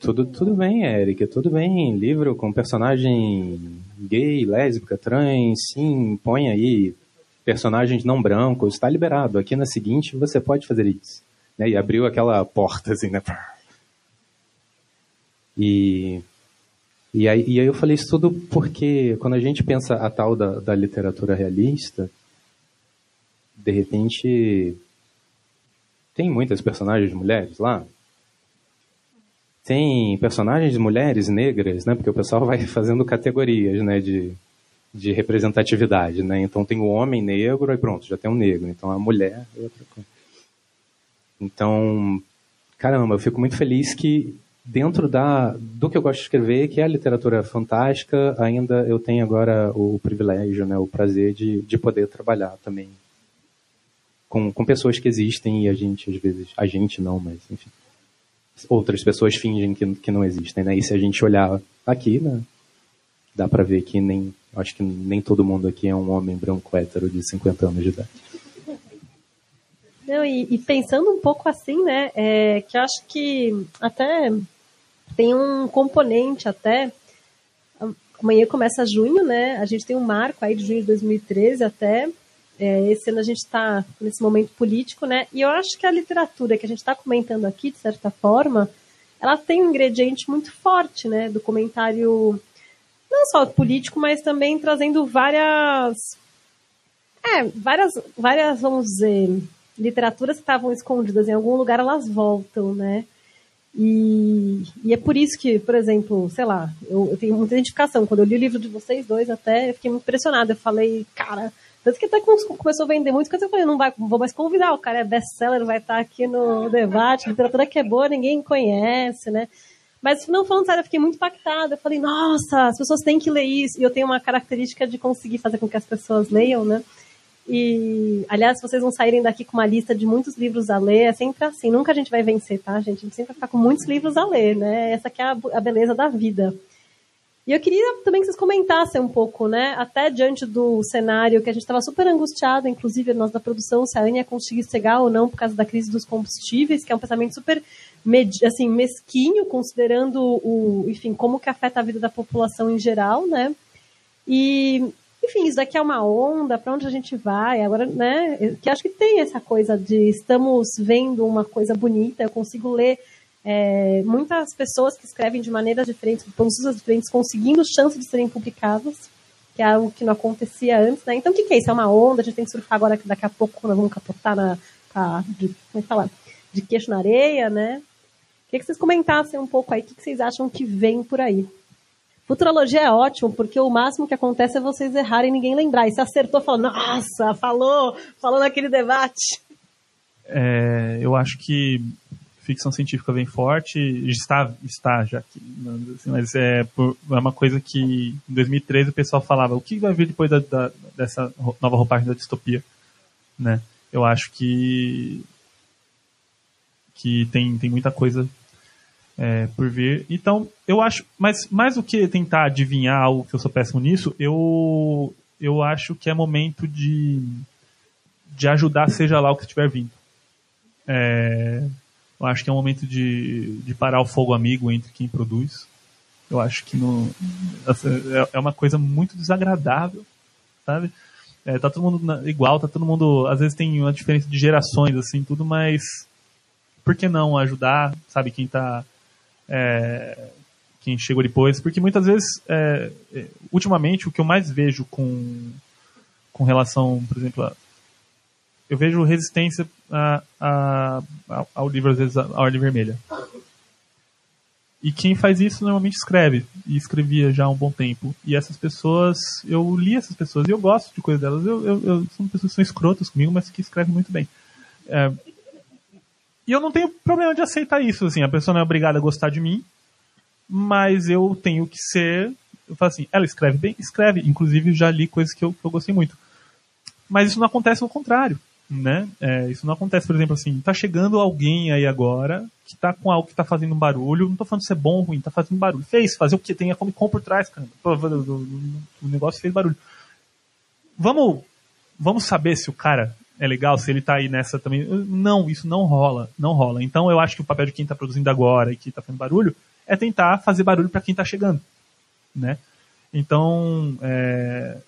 tudo, tudo bem, Eric, tudo bem. Livro com personagem gay, lésbica, trans, sim, põe aí personagens não brancos, está liberado. Aqui na seguinte você pode fazer isso. Né? E abriu aquela porta assim, né? E e aí, e aí eu falei isso tudo porque quando a gente pensa a tal da, da literatura realista, de repente tem muitas personagens mulheres lá. tem personagens mulheres negras, né? Porque o pessoal vai <laughs> fazendo categorias, né? De, de representatividade, né? Então tem o homem negro e pronto, já tem um negro. Então a mulher é outra coisa. Então, caramba, eu fico muito feliz que dentro da do que eu gosto de escrever, que é a literatura fantástica, ainda eu tenho agora o privilégio, né, o prazer de, de poder trabalhar também com, com pessoas que existem e a gente às vezes, a gente não, mas enfim, outras pessoas fingem que, que não existem, né? E se a gente olhar aqui, né, dá para ver que nem acho que nem todo mundo aqui é um homem branco hétero de 50 anos de idade.
Não, e, e, pensando um pouco assim, né, é, que acho que até tem um componente até. Amanhã começa junho, né? A gente tem um marco aí de junho de 2013 até. É, esse ano a gente está nesse momento político, né? E eu acho que a literatura que a gente está comentando aqui, de certa forma, ela tem um ingrediente muito forte, né? Do comentário não só político, mas também trazendo várias. É, várias, várias, vamos dizer, literaturas que estavam escondidas em algum lugar, elas voltam, né? E, e é por isso que, por exemplo, sei lá, eu, eu, tenho muita identificação. Quando eu li o livro de vocês dois, até eu fiquei muito impressionada. Eu falei, cara, tanto que até começou a vender muito, que eu falei, não vai, vou mais convidar, o cara é best-seller, vai estar aqui no debate, literatura que é boa, ninguém conhece, né? Mas, não falando sério, eu fiquei muito impactada. Eu falei, nossa, as pessoas têm que ler isso. E eu tenho uma característica de conseguir fazer com que as pessoas leiam, né? E, aliás, se vocês não saírem daqui com uma lista de muitos livros a ler, é sempre assim. Nunca a gente vai vencer, tá, gente? A gente sempre vai ficar com muitos livros a ler, né? Essa aqui é a, a beleza da vida. E eu queria também que vocês comentassem um pouco, né? Até diante do cenário que a gente estava super angustiado, inclusive nós da produção, se a Ania conseguir cegar ou não por causa da crise dos combustíveis, que é um pensamento super assim, mesquinho, considerando o, enfim, como que afeta a vida da população em geral, né? E enfim, isso daqui é uma onda, para onde a gente vai? Agora, né? Que acho que tem essa coisa de estamos vendo uma coisa bonita, eu consigo ler é, muitas pessoas que escrevem de maneiras diferentes, com pronúncias diferentes, conseguindo chance de serem publicadas, que é algo que não acontecia antes, né? Então, o que, que é isso? É uma onda, a gente tem que surfar agora, que daqui a pouco nós vamos capotar na, de, como é que fala? De queixo na areia, né? Queria que vocês comentassem um pouco aí, o que, que vocês acham que vem por aí? Futurologia é ótimo, porque o máximo que acontece é vocês errarem e ninguém lembrar. E se acertou, fala, nossa, falou, falou naquele debate.
É, eu acho que ficção científica vem forte, está, está já aqui, assim, mas é, é uma coisa que em 2013 o pessoal falava, o que vai vir depois da, da, dessa nova roupagem da distopia, né? Eu acho que que tem, tem muita coisa é, por vir. Então, eu acho, mas mais do que tentar adivinhar algo que eu sou péssimo nisso, eu, eu acho que é momento de, de ajudar, seja lá o que estiver vindo. É, eu acho que é um momento de, de parar o fogo amigo entre quem produz. Eu acho que no, é, é uma coisa muito desagradável, sabe? É, tá todo mundo igual, tá todo mundo. Às vezes tem uma diferença de gerações, assim, tudo, mas por que não ajudar, sabe, quem tá é, quem chegou depois, porque muitas vezes, é, é, ultimamente, o que eu mais vejo com, com relação, por exemplo, a, eu vejo resistência a, a, ao livro, às vezes, a Ordem Vermelha. E quem faz isso normalmente escreve, e escrevia já há um bom tempo. E essas pessoas, eu li essas pessoas e eu gosto de coisas delas. Eu, eu, eu são pessoas que são escrotas comigo, mas que escrevem muito bem. É, e eu não tenho problema de aceitar isso, assim, a pessoa não é obrigada a gostar de mim, mas eu tenho que ser. Eu falo assim, ela escreve bem? Escreve. Inclusive, já li coisas que eu, que eu gostei muito. Mas isso não acontece ao contrário, né? É, isso não acontece, por exemplo, assim, tá chegando alguém aí agora que tá com algo que tá fazendo barulho, não tô falando se é bom ou ruim, tá fazendo barulho. Fez, fazer o que? Tem a Comic Con por trás, cara. O negócio fez barulho. Vamos, vamos saber se o cara é legal, se ele tá aí nessa também. Não, isso não rola, não rola. Então eu acho que o papel de quem tá produzindo agora e que tá fazendo barulho é tentar fazer barulho para quem tá chegando, né? Então, é,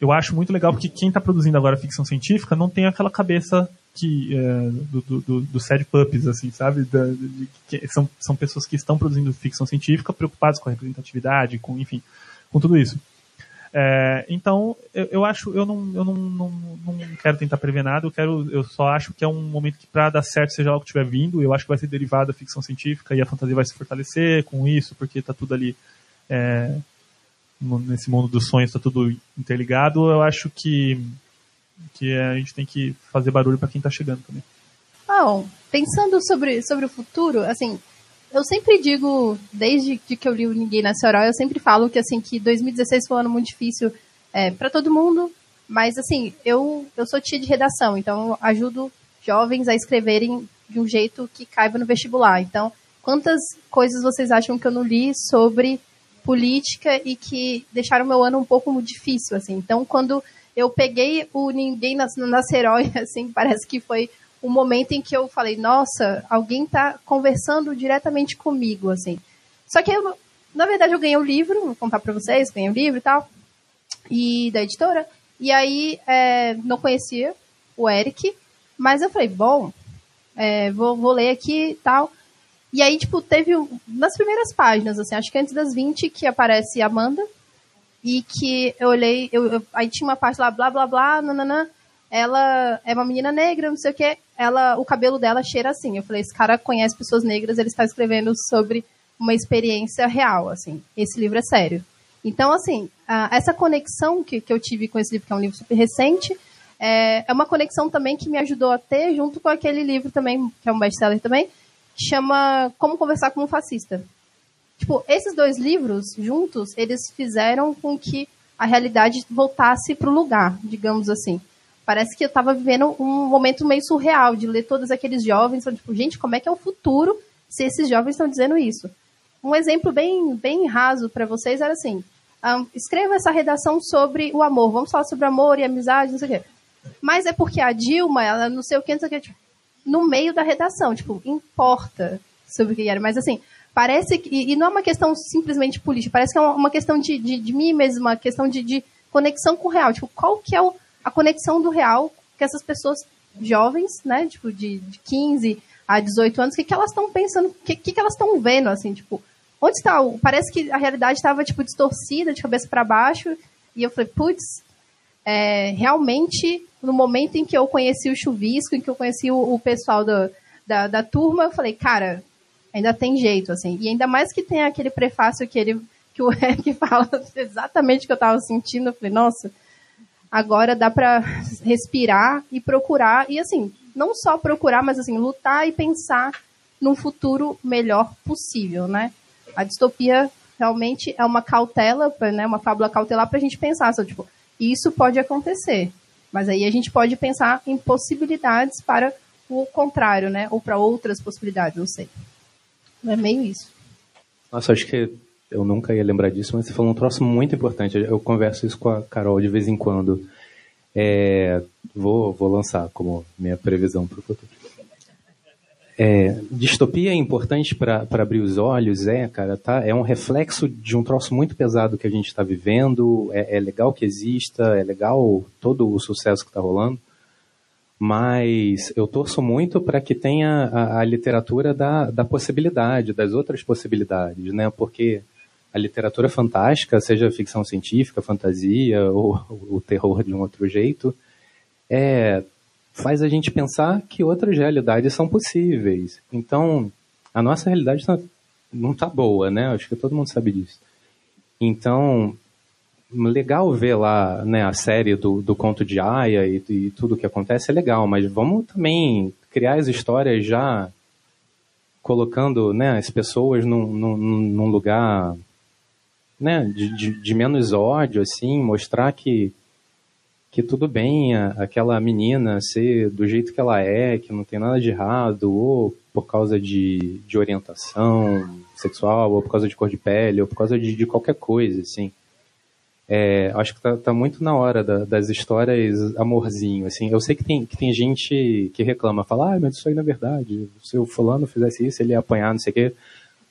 eu acho muito legal porque quem tá produzindo agora ficção científica não tem aquela cabeça que é, do, do, do Sad Puppies, assim, sabe? Da, de, de, são, são pessoas que estão produzindo ficção científica preocupadas com a representatividade, com, enfim, com tudo isso. É, então, eu, eu, acho, eu, não, eu não, não, não quero tentar prever nada, eu, quero, eu só acho que é um momento que para dar certo, seja algo que estiver vindo, eu acho que vai ser derivado da ficção científica e a fantasia vai se fortalecer com isso, porque está tudo ali é, nesse mundo dos sonhos, está tudo interligado. Eu acho que, que a gente tem que fazer barulho para quem está chegando também.
Bom, pensando sobre, sobre o futuro, assim, eu sempre digo, desde que eu li o Ninguém Nasce Herói, eu sempre falo que assim que 2016 foi um ano muito difícil é, para todo mundo, mas assim, eu, eu sou tia de redação, então ajudo jovens a escreverem de um jeito que caiba no vestibular. Então, quantas coisas vocês acham que eu não li sobre política e que deixaram meu ano um pouco difícil, assim? Então, quando eu peguei o Ninguém Nasce, Nasce Herói, <laughs> assim, parece que foi o momento em que eu falei, nossa, alguém está conversando diretamente comigo, assim. Só que, eu, na verdade, eu ganhei o livro, vou contar para vocês, ganhei o livro e tal, e da editora, e aí é, não conhecia o Eric, mas eu falei, bom, é, vou, vou ler aqui e tal. E aí, tipo, teve nas primeiras páginas, assim, acho que antes das 20, que aparece Amanda, e que eu olhei, eu, eu, aí tinha uma parte lá, blá, blá, blá, nananã, ela é uma menina negra, não sei o que, ela, o cabelo dela cheira assim. Eu falei, esse cara conhece pessoas negras, ele está escrevendo sobre uma experiência real, assim. Esse livro é sério. Então, assim, essa conexão que, que eu tive com esse livro, que é um livro super recente, é, é uma conexão também que me ajudou a ter, junto com aquele livro também, que é um best-seller também, que chama Como Conversar com um Fascista. Tipo, esses dois livros juntos, eles fizeram com que a realidade voltasse para o lugar, digamos assim. Parece que eu estava vivendo um momento meio surreal de ler todos aqueles jovens, tipo, gente, como é que é o futuro se esses jovens estão dizendo isso? Um exemplo bem, bem raso para vocês era assim: um, escreva essa redação sobre o amor, vamos falar sobre amor e amizade, não sei o quê. Mas é porque a Dilma, ela não sei o que, não sei o que, tipo, no meio da redação, tipo, importa sobre o que era. Mas assim, parece que. E não é uma questão simplesmente política, parece que é uma, questão de, de, de mim mesma, uma questão de, de conexão com o real. Tipo, qual que é o a conexão do real que essas pessoas jovens, né, tipo, de, de 15 a 18 anos, o que, que elas estão pensando, o que, que, que elas estão vendo, assim, tipo, onde está? Parece que a realidade estava, tipo, distorcida, de cabeça para baixo, e eu falei, putz, é, realmente, no momento em que eu conheci o Chuvisco, em que eu conheci o, o pessoal do, da, da turma, eu falei, cara, ainda tem jeito, assim, e ainda mais que tem aquele prefácio que ele, que o <laughs> Eric fala exatamente o que eu estava sentindo, eu falei, nossa, agora dá para respirar e procurar e assim não só procurar mas assim lutar e pensar num futuro melhor possível né? A distopia realmente é uma cautela né uma fábula cautelar para a gente pensar só, tipo isso pode acontecer mas aí a gente pode pensar em possibilidades para o contrário né ou para outras possibilidades não sei. É meio isso.
Nossa acho que eu nunca ia lembrar disso, mas você falou um troço muito importante. Eu converso isso com a Carol de vez em quando. É, vou, vou lançar como minha previsão para o futuro. É, distopia é importante para abrir os olhos, é, cara, tá? É um reflexo de um troço muito pesado que a gente está vivendo. É, é, legal que exista, é legal todo o sucesso que está rolando, mas eu torço muito para que tenha a, a literatura da, da possibilidade, das outras possibilidades, né? Porque a literatura fantástica, seja ficção científica, fantasia ou o terror de um outro jeito, é, faz a gente pensar que outras realidades são possíveis. Então, a nossa realidade tá, não está boa, né? Acho que todo mundo sabe disso. Então, legal ver lá né, a série do, do conto de Aya e, e tudo o que acontece é legal, mas vamos também criar as histórias já colocando né, as pessoas num, num, num lugar né, de, de, de, menos ódio, assim, mostrar que, que tudo bem aquela menina ser do jeito que ela é, que não tem nada de errado, ou por causa de, de orientação sexual, ou por causa de cor de pele, ou por causa de, de qualquer coisa, assim. É, acho que tá, tá, muito na hora da, das histórias amorzinho, assim. Eu sei que tem, que tem gente que reclama, fala, ah, mas isso aí não é verdade. Se o fulano fizesse isso, ele ia apanhar, não sei o quê.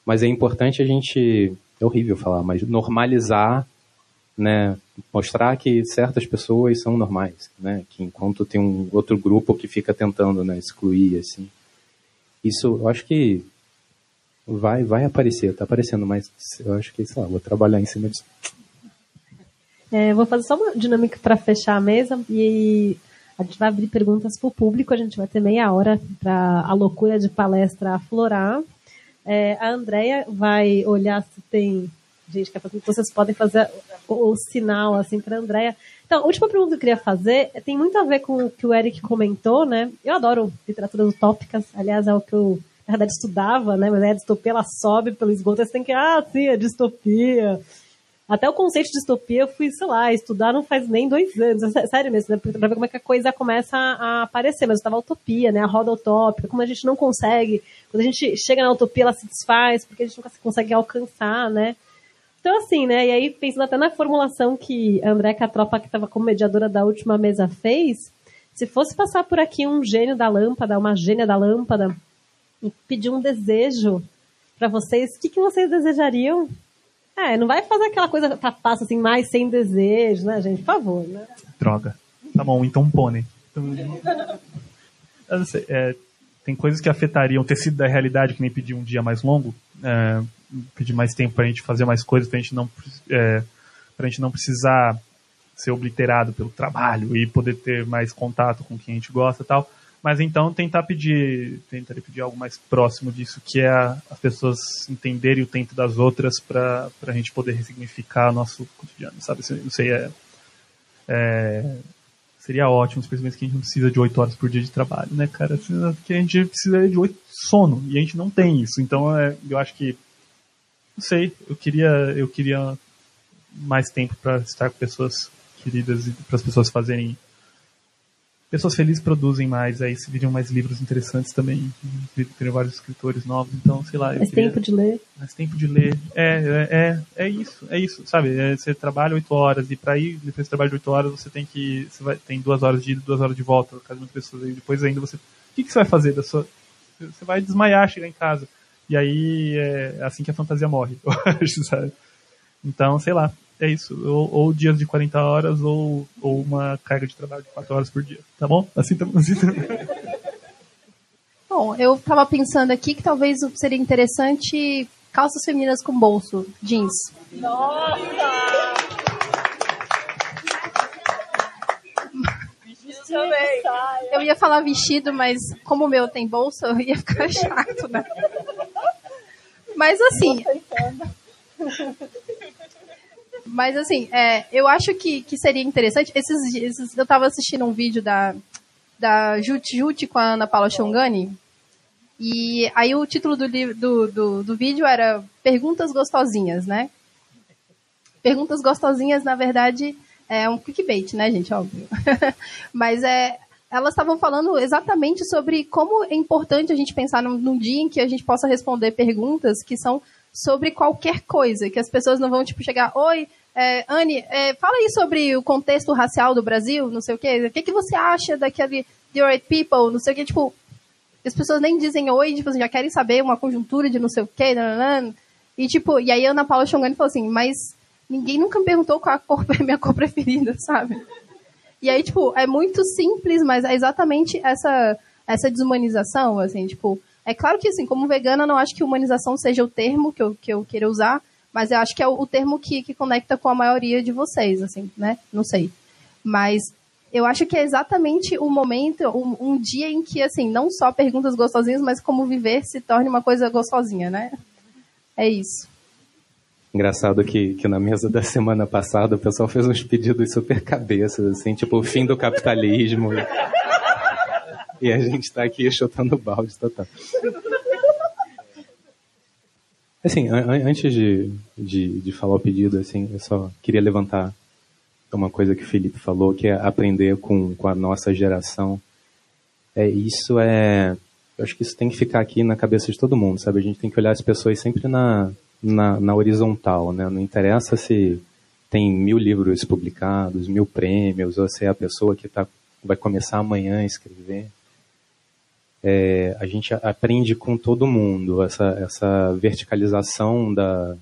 Mas é importante a gente é horrível falar, mas normalizar, né, mostrar que certas pessoas são normais, né, que enquanto tem um outro grupo que fica tentando, né, excluir, assim. Isso, eu acho que vai, vai aparecer, tá aparecendo, mas eu acho que, sei lá, vou trabalhar em cima disso.
É, vou fazer só uma dinâmica para fechar a mesa e a gente vai abrir perguntas para o público. A gente vai ter meia hora para a loucura de palestra aflorar. É, a Andrea vai olhar se tem gente. Então vocês podem fazer o, o sinal assim para a Andrea. Então, a última pergunta que eu queria fazer tem muito a ver com o que o Eric comentou, né? Eu adoro literaturas utópicas. Aliás, é o que eu na verdade estudava, né? Mas é a distopia ela sobe pelo esgoto, você tem que, ah, sim, a distopia. Até o conceito de distopia eu fui, sei lá, estudar não faz nem dois anos. É sério mesmo, né? Pra ver como é que a coisa começa a aparecer. Mas eu estava utopia, né? A roda utópica, como a gente não consegue. Quando a gente chega na utopia, ela se desfaz, porque a gente nunca consegue alcançar, né? Então, assim, né? E aí, pensando até na formulação que a André Catropa, que estava como mediadora da última mesa, fez, se fosse passar por aqui um gênio da lâmpada, uma gênia da lâmpada, e pedir um desejo para vocês, o que, que vocês desejariam? É, não vai fazer aquela coisa tá fácil assim, mais sem desejo, né, gente? Por favor, né?
Droga. Tá bom, então pônei. Sei, é, tem coisas que afetariam o tecido da realidade, que nem pedir um dia mais longo, é, pedir mais tempo pra gente fazer mais coisas, pra gente não, é, pra gente não precisar ser obliterado pelo trabalho e poder ter mais contato com quem a gente gosta e tal. Mas então tentar pedir, tentar pedir algo mais próximo disso, que é as pessoas entenderem o tempo das outras para a gente poder ressignificar nosso cotidiano, sabe? Não sei, é, é seria ótimo, especialmente que a gente não precisa de oito horas por dia de trabalho, né, cara? Que a gente precisa de oito sono e a gente não tem isso. Então, é, eu acho que não sei, eu queria, eu queria mais tempo para estar com pessoas queridas e para as pessoas fazerem pessoas felizes produzem mais, aí se viriam mais livros interessantes também. Teriam vários escritores novos, então, sei lá.
Mais queria... tempo de ler.
Mais tempo de ler. É, é, é, é isso, é isso, sabe? É, você trabalha oito horas e para ir, depois do trabalho de oito horas, você tem que. Você vai, tem duas horas de ida duas horas de volta, caso muitas pessoas. E depois ainda você. O que, que você vai fazer da sua. Você vai desmaiar, chegar em casa. E aí é assim que a fantasia morre, <laughs> eu acho, sabe? Então, sei lá é isso. Ou, ou, dias de 40 horas ou, ou uma carga de trabalho de 4 horas por dia. Tá bom? Assim também. Assim <laughs>
Bom, eu tava pensando aqui que talvez seria interessante calças femininas com bolso, jeans.
Nossa!
Eu ia falar vestido, mas como o meu tem bolsa, eu ia ficar <laughs> chato, né? Mas assim. Mas assim, é, eu acho que, que seria interessante. Esses, esses, eu estava assistindo um vídeo da, da Jut Jut com a Ana Paula Chongani. E aí o título do, do, do, do vídeo era Perguntas Gostosinhas, né? Perguntas Gostosinhas, na verdade, é um clickbait, né, gente? Óbvio. <laughs> Mas é, elas estavam falando exatamente sobre como é importante a gente pensar num, num, dia em que a gente possa responder perguntas que são sobre qualquer coisa, que as pessoas não vão, tipo, chegar, oi, é, Anne, é, fala aí sobre o contexto racial do Brasil, não sei o quê. O que, que você acha daquele The Right People, não sei o quê. Tipo, as pessoas nem dizem oi, tipo, já querem saber uma conjuntura de não sei o quê. Nananã. E, tipo, e aí a Ana Paula Chongani falou assim, mas ninguém nunca me perguntou qual a cor, a minha cor <laughs> preferida, sabe? E aí, tipo, é muito simples, mas é exatamente essa, essa desumanização, assim, tipo... É claro que, assim, como vegana, não acho que humanização seja o termo que eu, que eu queira usar, mas eu acho que é o, o termo que, que conecta com a maioria de vocês, assim, né? Não sei. Mas eu acho que é exatamente o momento, um, um, dia em que, assim, não só perguntas gostosinhas, mas como viver se torne uma coisa gostosinha, né? É isso.
Engraçado que, que na mesa da semana passada o pessoal fez uns pedidos super cabeças, assim, tipo o fim do capitalismo. <laughs> e a gente está aqui chutando balde total. Assim, an antes de, de, de, falar o pedido, assim, eu só queria levantar uma coisa que o Felipe falou, que é aprender com, com a nossa geração. É, isso é. Eu acho que isso tem que ficar aqui na cabeça de todo mundo, sabe? A gente tem que olhar as pessoas sempre na, na, na horizontal, né? Não interessa se tem mil livros publicados, mil prêmios, ou se é a pessoa que tá, vai começar amanhã a escrever é, a gente aprende com todo mundo essa, essa verticalização da,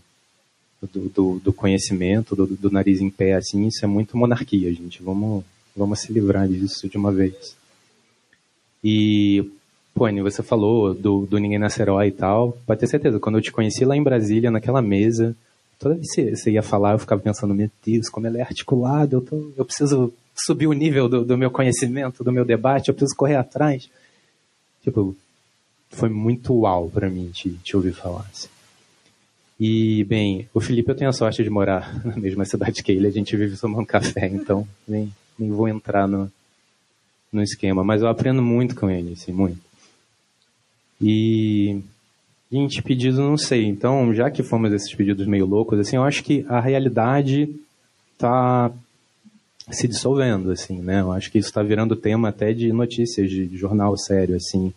do, do, do conhecimento, do, do, nariz em pé, assim, isso é muito monarquia, gente. Vamos, vamos se livrar disso de uma vez. E, Pony, você falou do, do Ninguém Nasce Herói e tal. Pode ter certeza, quando eu te conheci lá em Brasília, naquela mesa, toda vez que você ia falar, eu ficava pensando, meu Deus, como ela é articulada, eu, tô, eu preciso subir o nível do, do meu conhecimento, do meu debate, eu preciso correr atrás. Tipo, foi muito uau para mim te, te ouvir falar. Assim. E, bem, o Felipe eu tenho a sorte de morar <laughs> na mesma cidade que ele, a gente vive tomando café, então nem, nem vou entrar no, no esquema, mas eu aprendo muito com ele, assim, muito. E, gente, pedido não sei, então, já que fomos esses pedidos meio loucos, assim, eu acho que a realidade tá se dissolvendo, assim, né, eu acho que isso está virando tema até de notícias de, jornal sério, assim,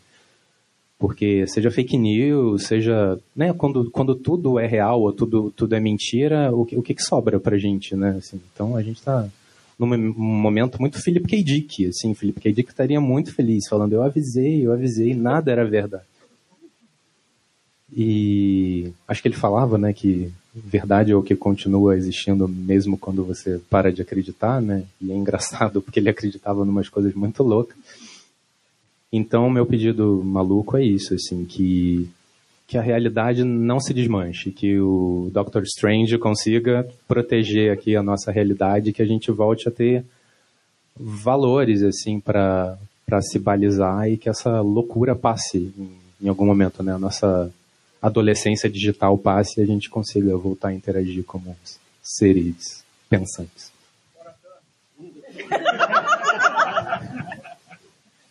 porque seja fake news, seja, né, quando, quando tudo é real ou tudo, tudo é mentira, o que, o que, que sobra pra gente, né, assim, então a gente está num momento muito Philip K. Dick, assim, Philip K. Dick estaria muito feliz, falando, eu avisei, eu avisei, nada era verdade. E acho que ele falava, né, que verdade é o que continua existindo mesmo quando você para de acreditar, né, e é engraçado porque ele acreditava em umas coisas muito loucas. Então, meu pedido maluco é isso, assim, que, que a realidade não se desmanche, que o Doctor Strange consiga proteger aqui a nossa realidade, que a gente volte a ter valores, assim, para se balizar e que essa loucura passe em, em algum momento, né? A nossa adolescência digital passe e a gente consiga voltar a interagir como seres pensantes. <laughs>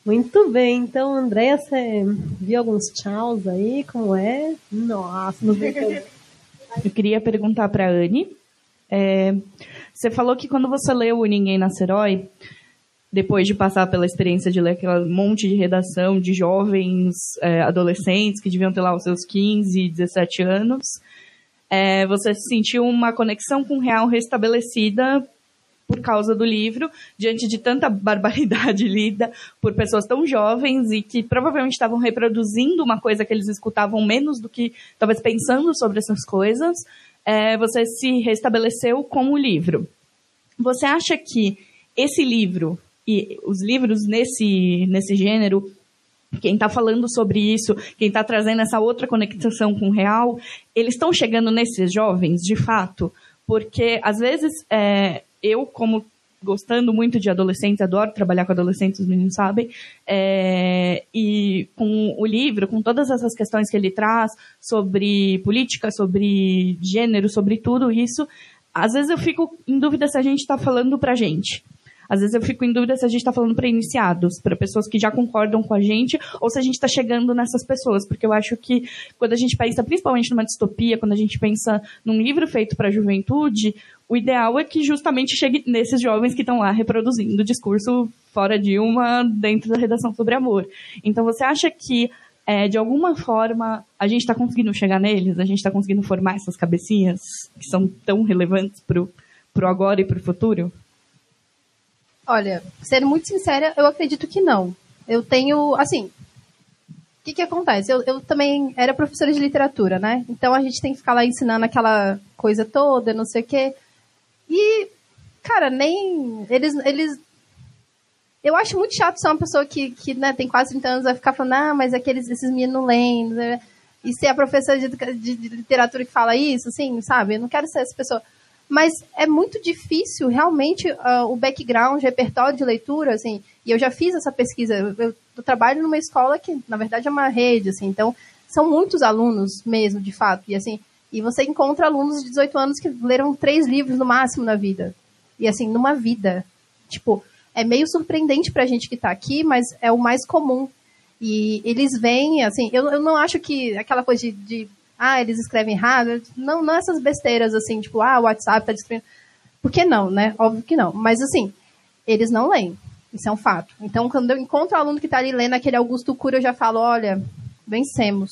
Muito bem, então, Andréia, você viu alguns tchauz aí? Como é? Nossa, não sei
Eu queria perguntar para a Anne. É, você falou que quando você leu o Ninguém Nasce Herói, depois de passar pela experiência de ler aquele monte de redação de jovens é, adolescentes que deviam ter lá os seus 15, 17 anos, é, você sentiu uma conexão com o real restabelecida por causa do livro, diante de tanta barbaridade <laughs> lida por pessoas tão jovens e que provavelmente estavam reproduzindo uma coisa que eles escutavam menos do que talvez pensando sobre essas coisas, é, você se restabeleceu com o livro. Você acha que esse livro e os livros nesse, nesse gênero quem está falando sobre isso, quem está trazendo essa outra conexão com o real, eles estão chegando nesses jovens, de fato, porque às vezes é, eu, como gostando muito de adolescentes, adoro trabalhar com adolescentes, os meninos sabem, é, e com o livro, com todas essas questões que ele traz sobre política, sobre gênero, sobre tudo isso, às vezes eu fico em dúvida se a gente está falando pra gente. Às vezes eu fico em dúvida se a gente está falando para iniciados, para pessoas que já concordam com a gente, ou se a gente está chegando nessas pessoas, porque eu acho que quando a gente pensa, principalmente numa distopia, quando a gente pensa num livro feito para a juventude, o ideal é que justamente chegue nesses jovens que estão lá reproduzindo o discurso fora de uma dentro da redação sobre amor. Então você acha que é, de alguma forma a gente está conseguindo chegar neles, a gente está conseguindo formar essas cabecinhas que são tão relevantes para o agora e para o futuro?
Olha, sendo muito sincera, eu acredito que não. Eu tenho, assim, o que, que acontece? Eu, eu também era professora de literatura, né? Então a gente tem que ficar lá ensinando aquela coisa toda, não sei o quê. E, cara, nem. Eles. eles eu acho muito chato ser uma pessoa que, que né, tem quase 30 anos vai ficar falando, ah, mas aqueles, esses meninos. Né? E ser a professora de, de, de literatura que fala isso, assim, sabe? Eu não quero ser essa pessoa mas é muito difícil realmente uh, o background, o repertório de leitura, assim, e eu já fiz essa pesquisa, eu, eu, trabalho numa escola que, na verdade, é uma rede, assim, então são muitos alunos mesmo, de fato, e assim, e você encontra alunos de 18 anos que leram três livros no máximo na vida, e assim, numa vida, tipo, é meio surpreendente pra gente que tá aqui, mas é o mais comum, e eles vêm, assim, eu, eu não acho que aquela coisa de, de ah, eles escrevem errado. Não, não essas besteiras assim, tipo, ah, o WhatsApp tá destruindo. Por que não, né? Óbvio que não. Mas assim, eles não leem. Isso é um fato. Então, quando eu encontro o um aluno que está ali lendo aquele Augusto Cura, eu já falo, olha, vencemos.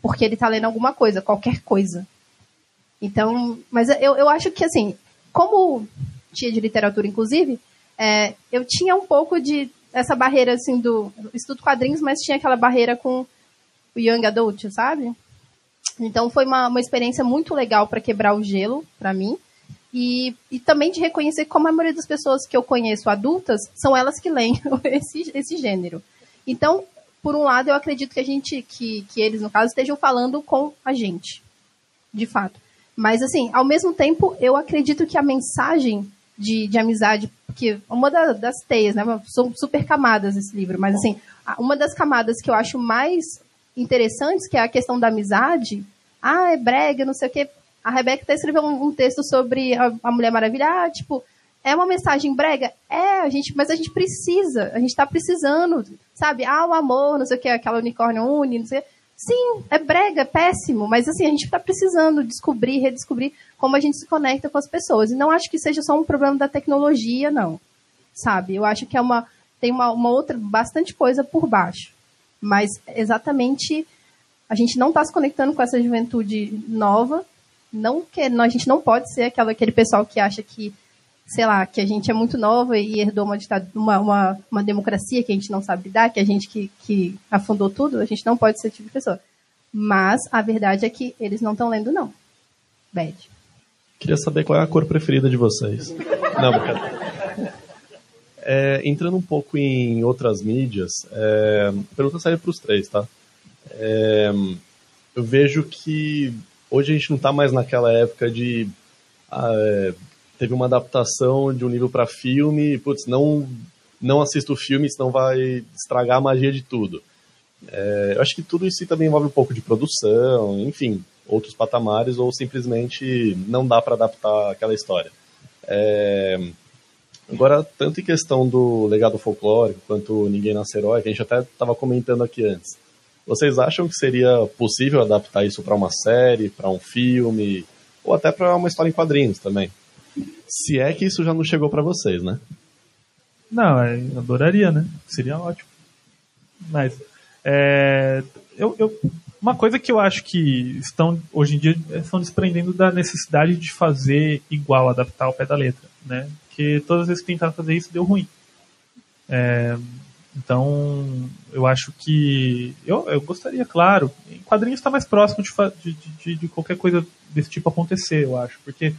Porque ele está lendo alguma coisa, qualquer coisa. Então, mas eu, eu acho que, assim, como tia de literatura, inclusive, é, eu tinha um pouco de essa barreira, assim, do estudo quadrinhos, mas tinha aquela barreira com o young adult, sabe? Então foi uma, uma experiência muito legal para quebrar o gelo para mim. E, e também de reconhecer como a maioria das pessoas que eu conheço adultas são elas que leem <laughs> esse, esse gênero. Então, por um lado, eu acredito que a gente, que, que eles, no caso, estejam falando com a gente. De fato. Mas, assim, ao mesmo tempo, eu acredito que a mensagem de, de amizade, porque uma da, das teias, né? São super camadas esse livro, mas, assim, uma das camadas que eu acho mais interessantes, que é a questão da amizade, ah, é brega, não sei o quê. A Rebeca até escreveu um, um texto sobre a, a Mulher Maravilha, ah, tipo, é uma mensagem brega? É, a gente, mas a gente precisa, a gente está precisando, sabe? Ah, o amor, não sei o que, aquela unicórnio une, não sei o que. Sim, é brega, é péssimo, mas assim, a gente está precisando descobrir, redescobrir como a gente se conecta com as pessoas. E não acho que seja só um problema da tecnologia, não. Sabe? Eu acho que é uma, tem uma, uma outra, bastante coisa por baixo. Mas exatamente a gente não está se conectando com essa juventude nova. Não que a gente não pode ser aquela, aquele pessoal que acha que sei lá, que a gente é muito nova e herdou uma, uma, uma, uma democracia que a gente não sabe lidar, que a gente que, que afundou tudo, a gente não pode ser esse tipo de pessoa. Mas a verdade é que eles não estão lendo, não. Bad.
Queria saber qual é a cor preferida de vocês. não, É, entrando um pouco em outras mídias, é, pergunta serve para os três, tá? É, eu vejo que hoje a gente não está mais naquela época de ah, é, teve uma adaptação de um livro para filme, putz, não, não assista o filme, senão vai estragar a magia de tudo. É, eu acho que tudo isso também envolve um pouco de produção, enfim, outros patamares, ou simplesmente não dá para adaptar aquela história. É, agora, tanto em questão do legado folclórico quanto Ninguém Nasce Herói, que a gente até estava comentando aqui antes, vocês acham que seria possível adaptar isso para uma série, para um filme, ou até para uma história em quadrinhos também? Se é que isso já não chegou para vocês, né?
Não, é, eu adoraria, né? Seria ótimo. Mas é, eu, eu, uma coisa que eu acho que estão hoje em dia estão desprendendo da necessidade de fazer igual, adaptar ao pé da letra, né? Porque todas as vezes que tentaram fazer isso deu ruim. É, então, eu acho que. Eu, eu gostaria, claro. Em quadrinhos está mais próximo de, de, de, de, qualquer coisa desse tipo acontecer, eu acho. Porque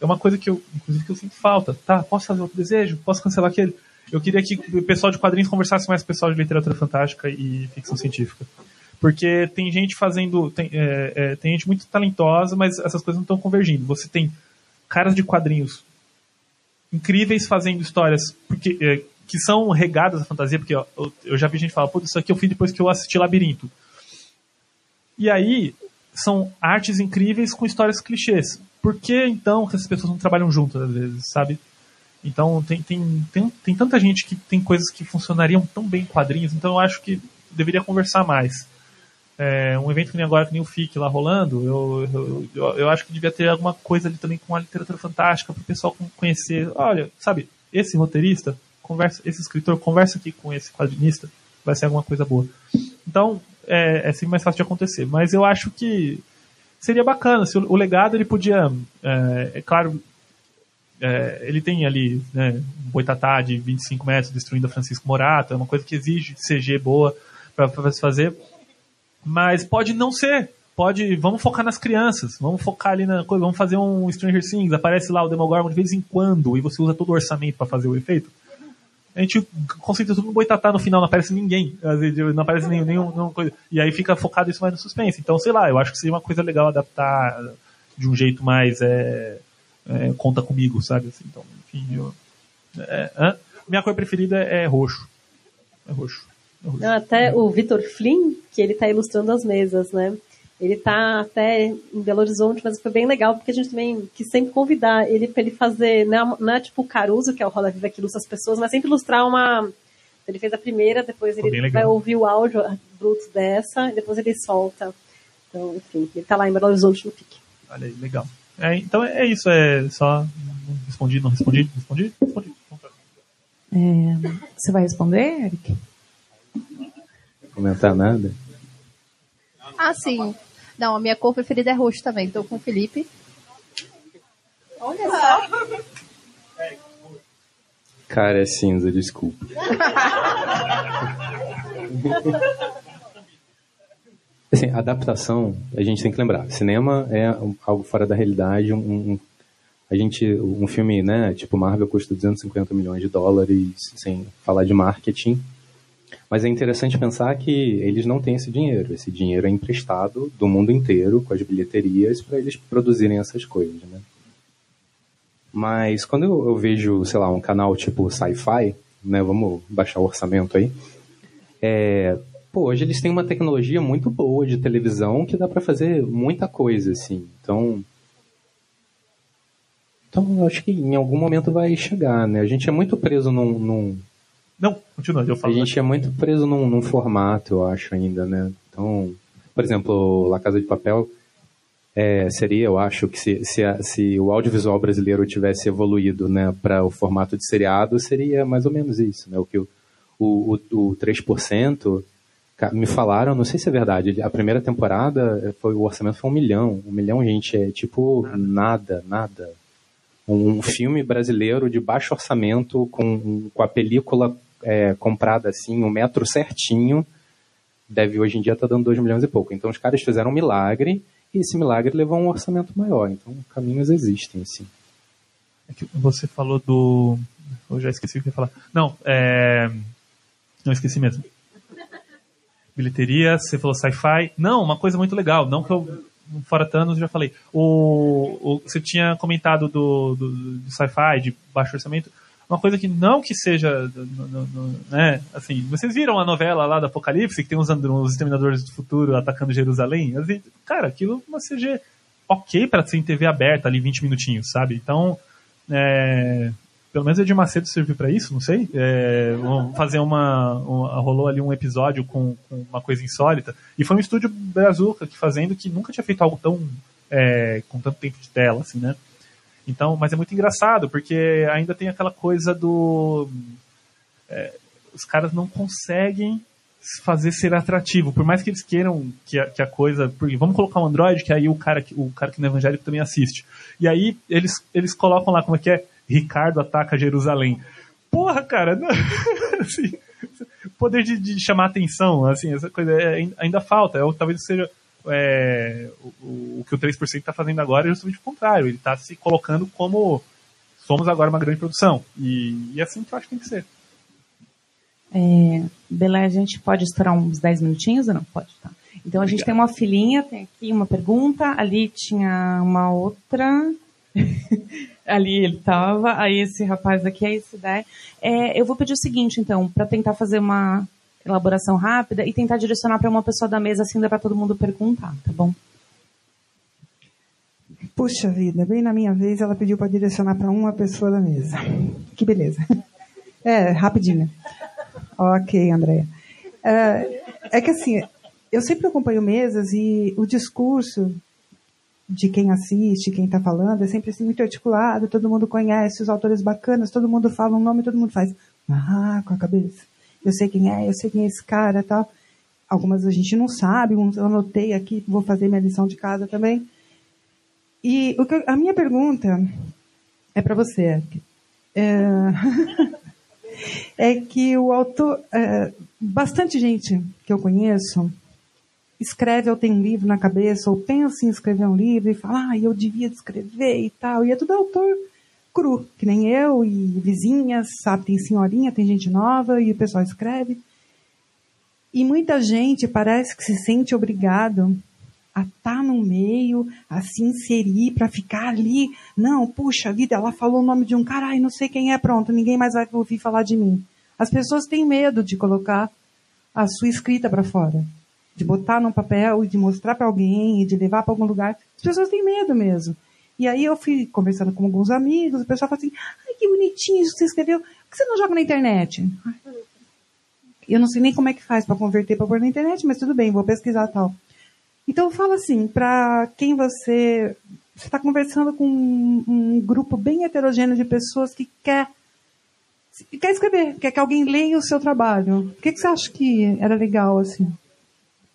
é uma coisa que eu, inclusive, que eu sinto falta. Tá, posso fazer outro desejo? Posso cancelar aquele? Eu queria que o pessoal de quadrinhos conversasse mais com o pessoal de literatura fantástica e ficção científica. Porque tem gente fazendo. Tem, é, é, tem gente muito talentosa, mas essas coisas não estão convergindo. Você tem caras de quadrinhos incríveis fazendo histórias porque, é, que são regadas à fantasia, porque ó, eu, eu, já vi gente falar, pô, isso aqui eu fiz depois que eu assisti Labirinto. E aí, são artes incríveis com histórias clichês por que então essas pessoas não trabalham juntas às vezes, sabe? Então tem, tem, tem, tem tanta gente que tem coisas que funcionariam tão bem em quadrinhos, então eu acho que deveria conversar mais. É, um evento que nem agora, que nem o FIC lá rolando, eu, eu, eu, eu, acho que devia ter alguma coisa ali também com a literatura fantástica, para o pessoal conhecer. Olha, sabe, esse roteirista, conversa, esse escritor, conversa aqui com esse quadrinista, vai ser alguma coisa boa. Então, é, é sempre mais fácil de acontecer. Mas eu acho que seria bacana. Se o, o legado ele podia, é, é claro, é, ele tem ali né, um boitatá de 25 metros destruindo a Francisco Morato, é uma coisa que exige CG boa para se fazer, mas pode não ser. Pode, vamos focar nas crianças, vamos focar ali na coisa, vamos fazer um Stranger Things, aparece lá o Demogorgon de vez em quando e você usa todo o orçamento para fazer o efeito a gente concentra tudo no boitatá no final, não aparece ninguém. Não aparece nenhum, nenhum, coisa. E aí fica focado isso mais no suspense. Então, sei lá, eu acho que seria uma coisa legal adaptar de um jeito mais é, é, conta comigo, sabe? Assim, então, enfim, eu, é, minha cor preferida é roxo. É roxo.
Até o Vitor Flynn, que ele está ilustrando as mesas, né? Ele está até em Belo Horizonte, mas foi bem legal, porque a gente também quis sempre convidar ele para ele fazer, não é, não é tipo o Caruso, que é o Roda Viva que ilustra as pessoas, mas sempre ilustrar uma. Ele fez a primeira, depois ele vai ouvir o áudio bruto dessa, e depois ele solta. Então, enfim, ele está lá em Belo Horizonte no pique.
Olha aí, legal. É, então é isso, é só. Respondi, não respondi? Respondi? Respondi.
É, você vai responder, Eric?
Comentar nada?
Ah, sim. Não, a minha cor preferida é roxo também. Tô com o Felipe. Olha só.
Cara, é cinza, desculpa. assim, adaptação, a gente tem que lembrar. Cinema é algo fora da realidade. Um, um, a gente, um filme, né, tipo Marvel custa 250 milhões de dólares, sem falar de marketing. Mas é interessante pensar que eles não têm esse dinheiro. Esse dinheiro é emprestado do mundo inteiro com as bilheterias para eles produzirem essas coisas, né? Mas quando eu, eu vejo, sei lá, um canal tipo Sci-Fi, né? Vamos baixar o orçamento aí. É, pô, hoje eles têm uma tecnologia muito boa de televisão que dá para fazer muita coisa, assim. Então, então eu acho que em algum momento vai chegar, né? A gente é muito preso num, num...
Não, continua, eu falo.
A gente é muito preso num, num, formato, eu acho ainda, né? Então, por exemplo, La Casa de Papel é, seria, eu acho, que se, se, a, se, o audiovisual brasileiro tivesse evoluído, né, para o formato de seriado, seria mais ou menos isso, né? O que o, o, o 3% me falaram, não sei se é verdade, a primeira temporada foi o orçamento foi um milhão. Um milhão, gente, é tipo nada, nada. Um filme brasileiro de baixo orçamento, com, com a película é, comprada assim, um metro certinho, deve hoje em dia estar tá dando 2 milhões e pouco. Então os caras fizeram um milagre e esse milagre levou a um orçamento maior. Então caminhos existem, assim.
É que você falou do. Eu já esqueci o que ia falar. Não, é. Não esqueci mesmo bilheteria, você falou sci-fi. Não, uma coisa muito legal, não que eu fora Thanos já falei. O, o você tinha comentado do, do, do sci-fi de baixo orçamento. Uma coisa que não que seja, no, no, né, assim, vocês viram a novela lá do Apocalipse que tem os, os exterminadores do futuro atacando Jerusalém? Assim, cara, aquilo uma CG ok para ser em TV aberta ali 20 minutinhos, sabe? Então, é, pelo menos Edir Macedo serviu para isso, não sei. É, fazer uma, uma, rolou ali um episódio com, com, uma coisa insólita e foi um estúdio brazuca que fazendo que nunca tinha feito algo tão é, com tanto tempo de tela, assim, né? Então, mas é muito engraçado porque ainda tem aquela coisa do é, os caras não conseguem fazer ser atrativo, por mais que eles queiram que a, que a coisa, vamos colocar um Android que aí o cara o cara que no evangélico também assiste. E aí eles eles colocam lá como é que é Ricardo ataca Jerusalém. Porra, cara, não, <laughs> assim, poder de, de, chamar atenção, assim, essa coisa é, ainda falta. É, talvez seja é, o, o, que o 3% está fazendo agora é justamente o contrário. Ele está se colocando como somos agora uma grande produção. E, e é assim que eu acho que tem que ser.
É, Belé, a gente pode estourar uns 10 minutinhos ou não? Pode, tá. Então a gente tem uma filhinha, tem aqui uma pergunta, ali tinha uma outra. <laughs> ali ele estava, aí esse rapaz aqui, aí esse daí. É, eu vou pedir o seguinte, então, para tentar fazer uma elaboração rápida e tentar direcionar para uma pessoa da mesa, assim dá para todo mundo perguntar, tá bom?
Puxa vida, bem na minha vez ela pediu para direcionar para uma pessoa da mesa. Que beleza. É, rapidinho. Ok, Andréia. É, é que assim, eu sempre acompanho mesas e o discurso de quem assiste, quem está falando, é sempre assim muito articulado, todo mundo conhece os autores bacanas, todo mundo fala um nome, todo mundo faz ah com a cabeça. Eu sei quem é, eu sei quem é esse cara tal. Algumas a gente não sabe, eu anotei aqui, vou fazer minha lição de casa também. E o que, a minha pergunta é para você. É, <laughs> é que o autor, é, bastante gente que eu conheço, escreve ou tem um livro na cabeça, ou pensa em escrever um livro e fala, ah, eu devia escrever e tal. E é tudo autor cru, que nem eu e vizinhas, sabe? Tem senhorinha, tem gente nova e o pessoal escreve. E muita gente parece que se sente obrigado a estar tá no meio, a se inserir, para ficar ali. Não, puxa vida, ela falou o nome de um cara, ai, não sei quem é, pronto, ninguém mais vai ouvir falar de mim. As pessoas têm medo de colocar a sua escrita para fora de botar num papel e de mostrar para alguém e de levar para algum lugar. As pessoas têm medo mesmo. E aí eu fui conversando com alguns amigos, o pessoal fala assim, ai que bonitinho isso que você escreveu, por que você não joga na internet? Eu não sei nem como é que faz para converter para pôr na internet, mas tudo bem, vou pesquisar tal. Então fala assim, para quem você você está conversando com um, um, grupo bem heterogêneo de pessoas que quer quer escrever, quer que alguém leia o seu trabalho. O que, que você acha que era legal assim?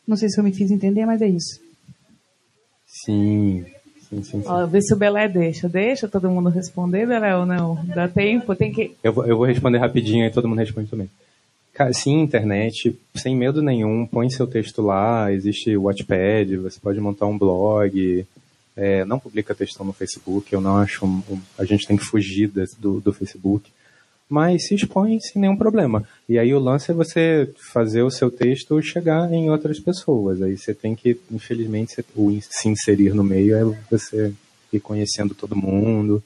Não sei se eu me fiz entender, mas é isso.
Sim. Sim, sim, sim.
Ó, vê se o Belé deixa. Deixa todo mundo responder, Belé, ou não? Dá tempo? Tem que...
Eu vou, eu vou responder rapidinho e todo mundo responde também. Sim, internet, sem medo nenhum, põe seu texto lá, existe o Wattpad, você pode montar um blog, é, não publica textão no Facebook, eu não acho, a gente tem que fugir do, do Facebook, mas se expõe sem nenhum problema. E aí o lance é você fazer o seu texto chegar em outras pessoas. Aí você tem que, infelizmente, se inserir no meio é você ir conhecendo todo mundo.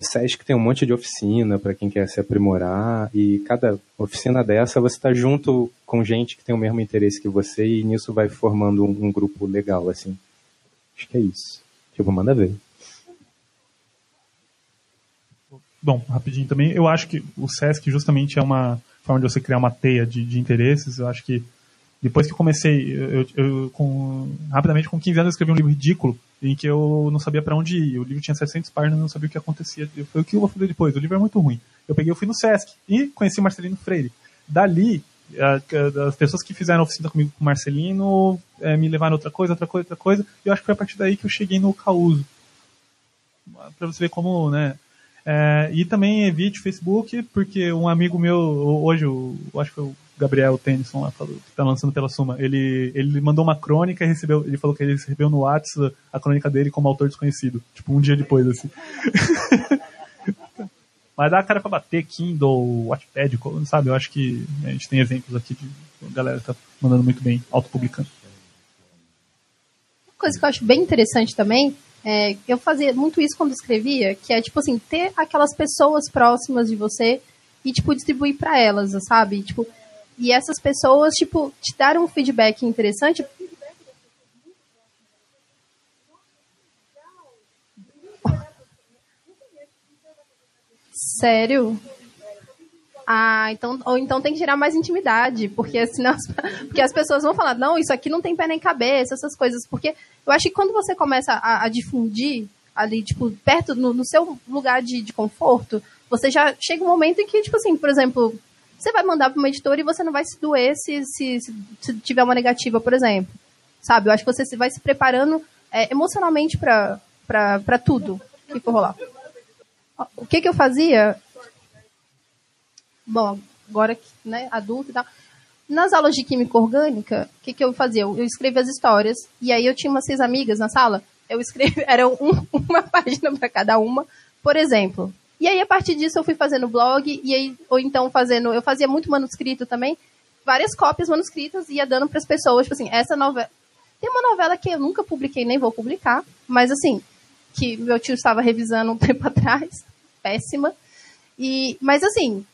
SESC tem um monte de oficina para quem quer se aprimorar e cada oficina dessa você está junto com gente que tem o mesmo interesse que você e nisso vai formando um, um grupo legal assim. Acho que é isso. Tipo, manda ver.
Bom, rapidinho também, eu acho que o SESC justamente é uma forma de você criar uma teia de, de interesses. Eu acho que depois que eu comecei, eu, eu, com, rapidamente com 15 anos eu escrevi um livro ridículo em que eu não sabia para onde ir. O livro tinha 700 páginas, eu não sabia o que acontecia. Foi o que eu vou fazer depois. O livro é muito ruim. Eu peguei, eu fui no Sesc e conheci Marcelino Freire. Dali, as pessoas que fizeram oficina comigo com o Marcelino é, me levaram outra coisa, outra coisa, outra coisa. E eu acho que foi a partir daí que eu cheguei no Causo. Para você ver como, né? É, e também evite o Facebook, porque um amigo meu, hoje, eu, acho que o Gabriel Tennyson lá, falou, que tá lançando pela Suma, ele, ele mandou uma crônica e recebeu, ele falou que ele recebeu no WhatsApp a crônica dele como autor desconhecido. Tipo, um dia depois, assim. <laughs> Mas dá a cara pra bater, Kindle, Wattpad, sabe? Eu acho que a gente tem exemplos aqui de galera tá mandando muito bem, autopublicando.
Uma coisa que eu acho bem interessante também, é, eu fazia muito isso quando escrevia, que é, tipo assim, ter aquelas pessoas próximas de você e, tipo, distribuir para elas, sabe? Tipo, e essas pessoas, tipo, te deram um feedback interessante. Sério? Ah, então, ou então tem que gerar mais intimidade, porque senão <laughs> porque as pessoas vão falar, não, isso aqui não tem pé nem cabeça, essas coisas. Porque eu acho que quando você começa a, a difundir ali, tipo, perto, no, no seu lugar de, de conforto, você já chega um momento em que, tipo assim, por exemplo, você vai mandar para uma editora e você não vai se doer se, se, se, tiver uma negativa, por exemplo. Sabe? Eu acho que você vai se preparando é, emocionalmente para tudo que for rolar. O que, que eu fazia? Bom, agora né, adulto e tal. Nas aulas de química orgânica, o que, que eu fazia? Eu, escrevia as histórias, e aí eu tinha umas seis amigas na sala, eu escrevi, <laughs> era um, uma <laughs> página para cada uma. Por exemplo, e aí, a partir disso, eu fui fazendo blog, e aí, ou então fazendo. Eu fazia muito manuscrito também, várias cópias manuscritas, e ia dando para as pessoas, tipo assim, essa novela. Tem uma novela que eu nunca publiquei, nem vou publicar, mas assim, que meu tio estava revisando um <laughs> tempo atrás, péssima. E, mas assim,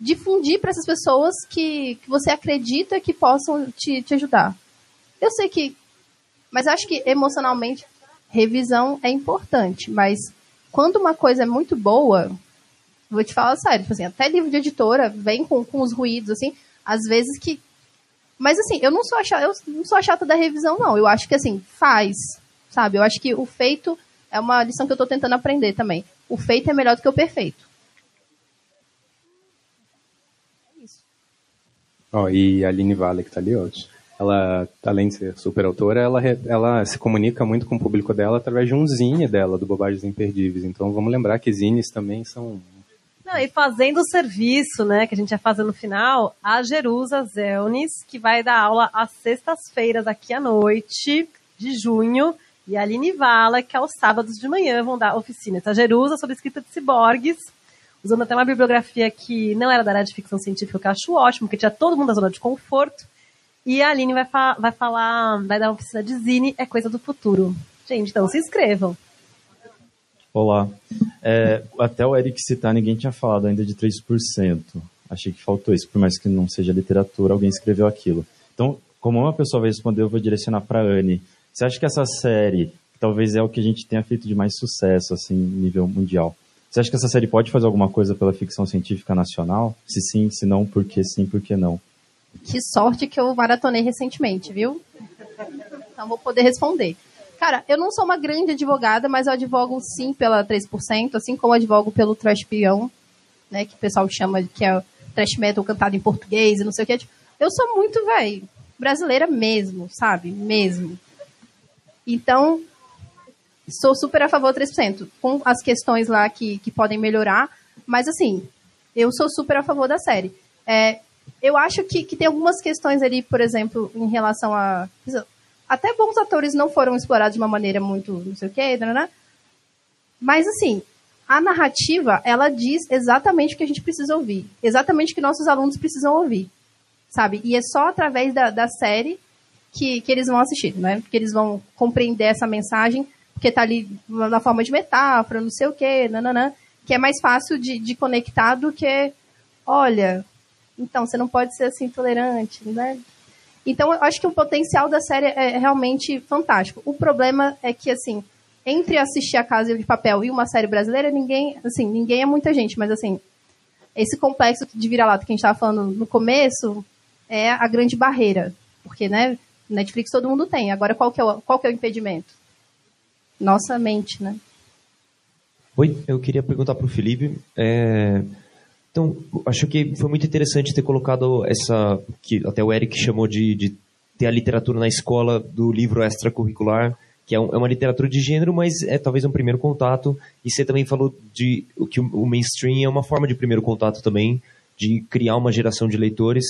difundir para essas pessoas que, que você acredita que possam te, te ajudar. Eu sei que. Mas acho que emocionalmente, revisão é importante, mas quando uma coisa é muito boa, vou te falar sério, tipo assim, até livro de editora vem com, com os ruídos, assim, às vezes que. Mas assim, eu não sou a chata, eu não sou a chata da revisão, não. Eu acho que assim, faz. Sabe? Eu acho que o feito é uma lição que eu estou tentando aprender também. O feito é melhor do que o perfeito.
É isso. Oh, e a Aline Vale que tá ali hoje ela, além de ser super autora, ela, ela se comunica muito com o público dela através de um zine dela, do Bobagens Imperdíveis. Então vamos lembrar que zines também são.
Não, e fazendo o serviço, né, que a gente vai fazer no final, a Jerusa Zelnis, que vai dar aula às sextas-feiras aqui à noite de junho, e a Aline Vala, que aos sábados de manhã vão dar oficinas. A Jerusa sobre escrita de ciborgues, usando até uma bibliografia que não era da área de ficção científica, que eu acho ótimo, porque tinha todo mundo na zona de conforto. E a Aline vai, fa vai falar, vai dar uma oficina de zine, é coisa do futuro. Gente, então se inscrevam.
Olá. É, até o Eric citar, ninguém tinha falado ainda de 3%. Achei que faltou isso, por mais que não seja literatura, alguém escreveu aquilo. Então, como uma pessoa vai responder, eu vou direcionar para Anne. Você acha que essa série, talvez é o que a gente tenha feito de mais sucesso, assim, nível mundial, você acha que essa série pode fazer alguma coisa pela ficção científica nacional? Se sim, se não, por que sim, por que não?
Que sorte que eu maratonei recentemente, viu? Então vou poder responder. Cara, eu não sou uma grande advogada, mas eu advogo sim pela 3%, assim como advogo pelo trash peão, né, que o pessoal chama que é trash metal cantado em português e não sei o que. Eu sou muito, velho, brasileira mesmo, sabe? Mesmo. Então, sou super a favor do 3%, com as questões lá que, que podem melhorar, mas assim, eu sou super a favor da série. É, eu acho que, que tem algumas questões ali, por exemplo, em relação a. Até bons atores não foram explorados de uma maneira muito não sei o quê, né? mas assim, a narrativa, ela diz exatamente o que a gente precisa ouvir. Exatamente o que nossos alunos precisam ouvir. Sabe? E é só através da, da série que, que eles vão assistir, né? Que eles vão compreender essa mensagem, porque tá ali na forma de metáfora, não sei o quê, nananã, que é mais fácil de, de conectar do que, olha, então, você não pode ser assim tolerante, né? Então, eu acho que o potencial da série é realmente fantástico. O problema é que, assim, entre assistir a Casa de Papel e uma série brasileira, ninguém, assim, ninguém é muita gente, mas assim, esse complexo de vira-lata que a gente estava falando no começo é a grande barreira, porque, né, Netflix todo mundo tem. Agora, qual que é o, qual que é o impedimento? Nossa mente, né?
Oi, eu queria perguntar para o Felipe. É... Então, acho que foi muito interessante ter colocado essa, que até o Eric chamou de, de ter a literatura na escola do livro extracurricular que é, um, é, uma literatura de gênero, mas é talvez um primeiro contato. E você também falou de que o, o mainstream é uma forma de primeiro contato também, de criar uma geração de leitores,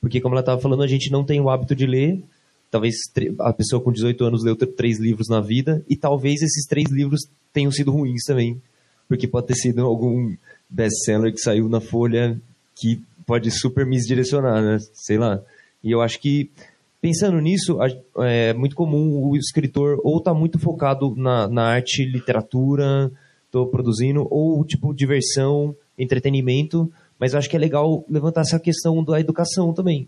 porque como ela estava falando, a gente não tem o hábito de ler. Talvez a pessoa com 18 anos leu três livros na vida, e talvez esses três livros tenham sido ruins também, porque pode ter sido algum best-seller que saiu na Folha que pode super misdirecionar, né? Sei lá. E eu acho que Pensando nisso, é muito comum o escritor ou tá muito focado na, na arte, literatura, estou produzindo, ou tipo diversão, entretenimento, mas eu acho que é legal levantar essa questão da educação também,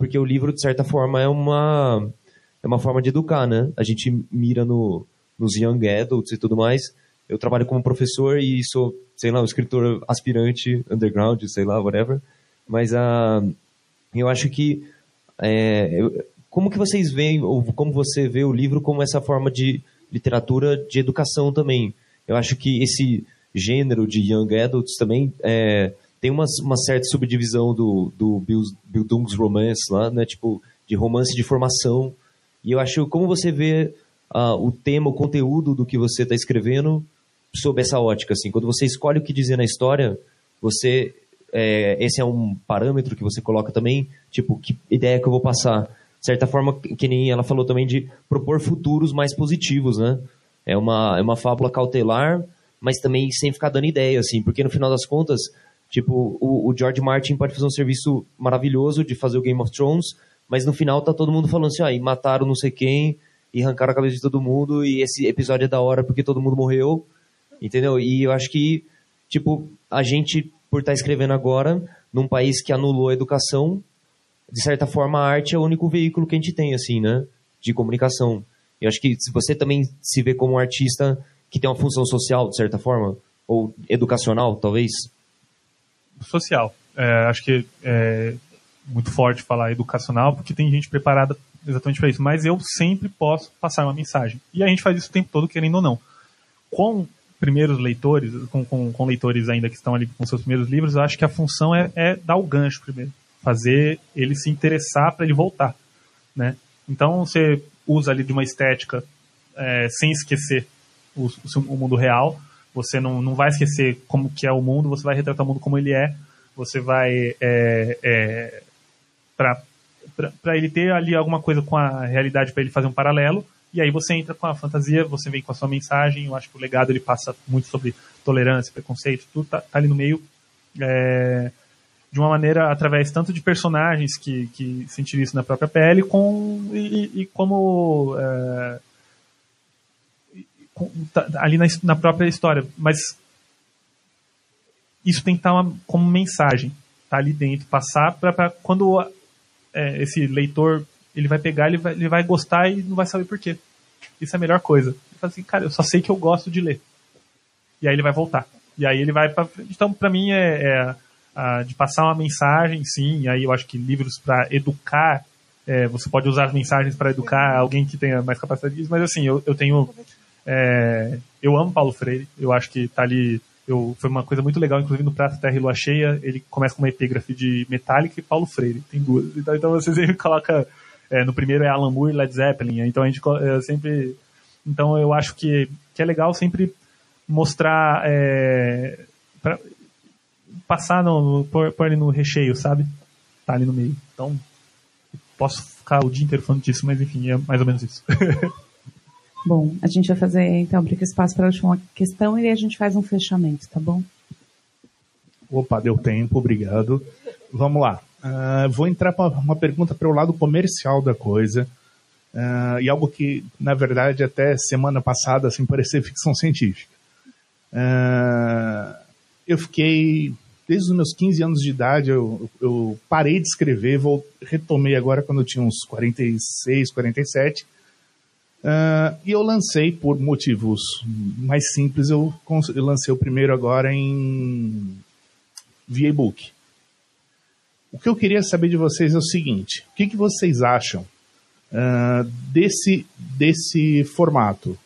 porque o livro, de certa forma, é uma, é uma forma de educar, né? A gente mira no, nos young adults e tudo mais. Eu trabalho como professor e sou, sei lá, um escritor aspirante, underground, sei lá, whatever. Mas uh, eu acho que é, como que vocês veem, ou como você vê o livro como essa forma de literatura de educação também? Eu acho que esse gênero de young adults também é, tem uma, uma certa subdivisão do, do Bildungsromance lá, né? Tipo, de romance de formação. E eu acho, como você vê uh, o tema, o conteúdo do que você está escrevendo sob essa ótica, assim? Quando você escolhe o que dizer na história, você é, esse é um parâmetro que você coloca também, tipo, que ideia que eu vou passar. De certa forma, que nem ela falou também de propor futuros mais positivos, né? É uma, é uma fábula cautelar, mas também sem ficar dando ideia, assim, porque no final das contas, tipo, o, o George Martin pode fazer um serviço maravilhoso de fazer o Game of Thrones, mas no final tá todo mundo falando assim, ah, e mataram não sei quem, e arrancaram a cabeça de todo mundo, e esse episódio é da hora porque todo mundo morreu, entendeu? E eu acho que, tipo, a gente por estar escrevendo agora num país que anulou a educação, de certa forma a arte é o único veículo que a gente tem, assim, né? De comunicação. Eu acho que se você também se vê como um artista que tem uma função social, de certa forma, ou educacional, talvez.
Social. É, acho que é muito forte falar educacional, porque tem gente preparada exatamente para isso. Mas eu sempre posso passar uma mensagem. E a gente faz isso o tempo todo, querendo ou não. Com primeiros leitores, com, com, com, leitores ainda que estão ali com seus primeiros livros, eu acho que a função é, é dar o gancho primeiro, fazer ele se interessar para ele voltar, né? Então você usa ali de uma estética é, sem esquecer o, o, mundo real, você não, não vai esquecer como que é o mundo, você vai retratar o mundo como ele é, você vai é, é, para ele ter ali alguma coisa com a realidade para ele fazer um paralelo, e aí você entra com a fantasia, você vem com a sua mensagem. Eu acho que o legado ele passa muito sobre tolerância, preconceito, tudo tá, tá ali no meio. É, de uma maneira através tanto de personagens que, que sentiram isso na própria pele, com, e, e como é, ali na, na, própria história. Mas isso tem que estar uma, como mensagem, tá ali dentro, passar para quando é, esse leitor ele vai pegar, ele vai, ele vai gostar e não vai saber por quê. Isso é a melhor coisa. Ele fala assim, cara, eu só sei que eu gosto de ler. E aí ele vai voltar. E aí ele vai para Então, para mim, é, é a, de passar uma mensagem, sim. Aí eu acho que livros para educar, é, você pode usar mensagens para educar alguém que tenha mais capacidade disso. Mas assim, eu, eu tenho. É, eu amo Paulo Freire. Eu acho que tá ali. Eu, foi uma coisa muito legal, inclusive no Prato Terra e Lua Cheia, ele começa com uma epígrafe de Metallica e Paulo Freire. Tem duas. Então, então você <laughs> sempre coloca é, no primeiro é Alan Moore e Led Zeppelin. Então a gente é, sempre. Então eu acho que, que é legal sempre mostrar. É, pra, passar no. Pôr, ali no recheio, sabe? Tá ali no meio. Então posso ficar o dia inteiro falando disso, mas enfim, é mais ou menos isso. <laughs>
Bom, a gente vai fazer, então, abrir espaço para a última questão e aí a gente faz um fechamento, tá bom?
Opa, deu tempo, obrigado. Vamos lá. Uh, vou entrar para uma pergunta para o lado comercial da coisa. Uh, e algo que, na verdade, até semana passada, assim, <laughs> parecia ficção científica. Uh, eu fiquei, desde os meus 15 anos de idade, eu, eu parei de escrever, vou, retomei agora quando eu tinha uns 46, 47. Uh, e eu lancei por motivos mais simples, eu, lancei o primeiro agora em via e-book. O que eu queria saber de vocês é o seguinte: o que, que vocês acham uh, desse, desse formato?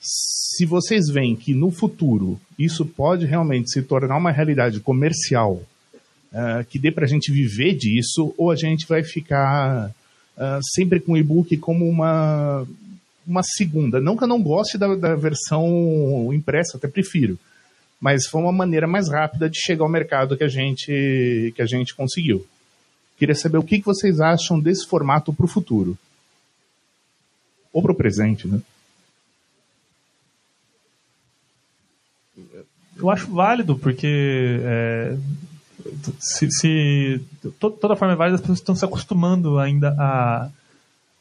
Se vocês veem que no futuro isso pode realmente se tornar uma realidade comercial uh, que dê para a gente viver disso, ou a gente vai ficar sempre com o e-book como uma, uma segunda. Não que eu não goste da, da versão impressa, até prefiro mas foi uma maneira mais rápida de chegar ao mercado que a gente, que a gente conseguiu. Queria saber o que, que vocês acham desse formato para o futuro. Ou para o presente, né?
Eu acho válido, porque é, se, se, toda forma é válida, as pessoas estão se acostumando ainda a,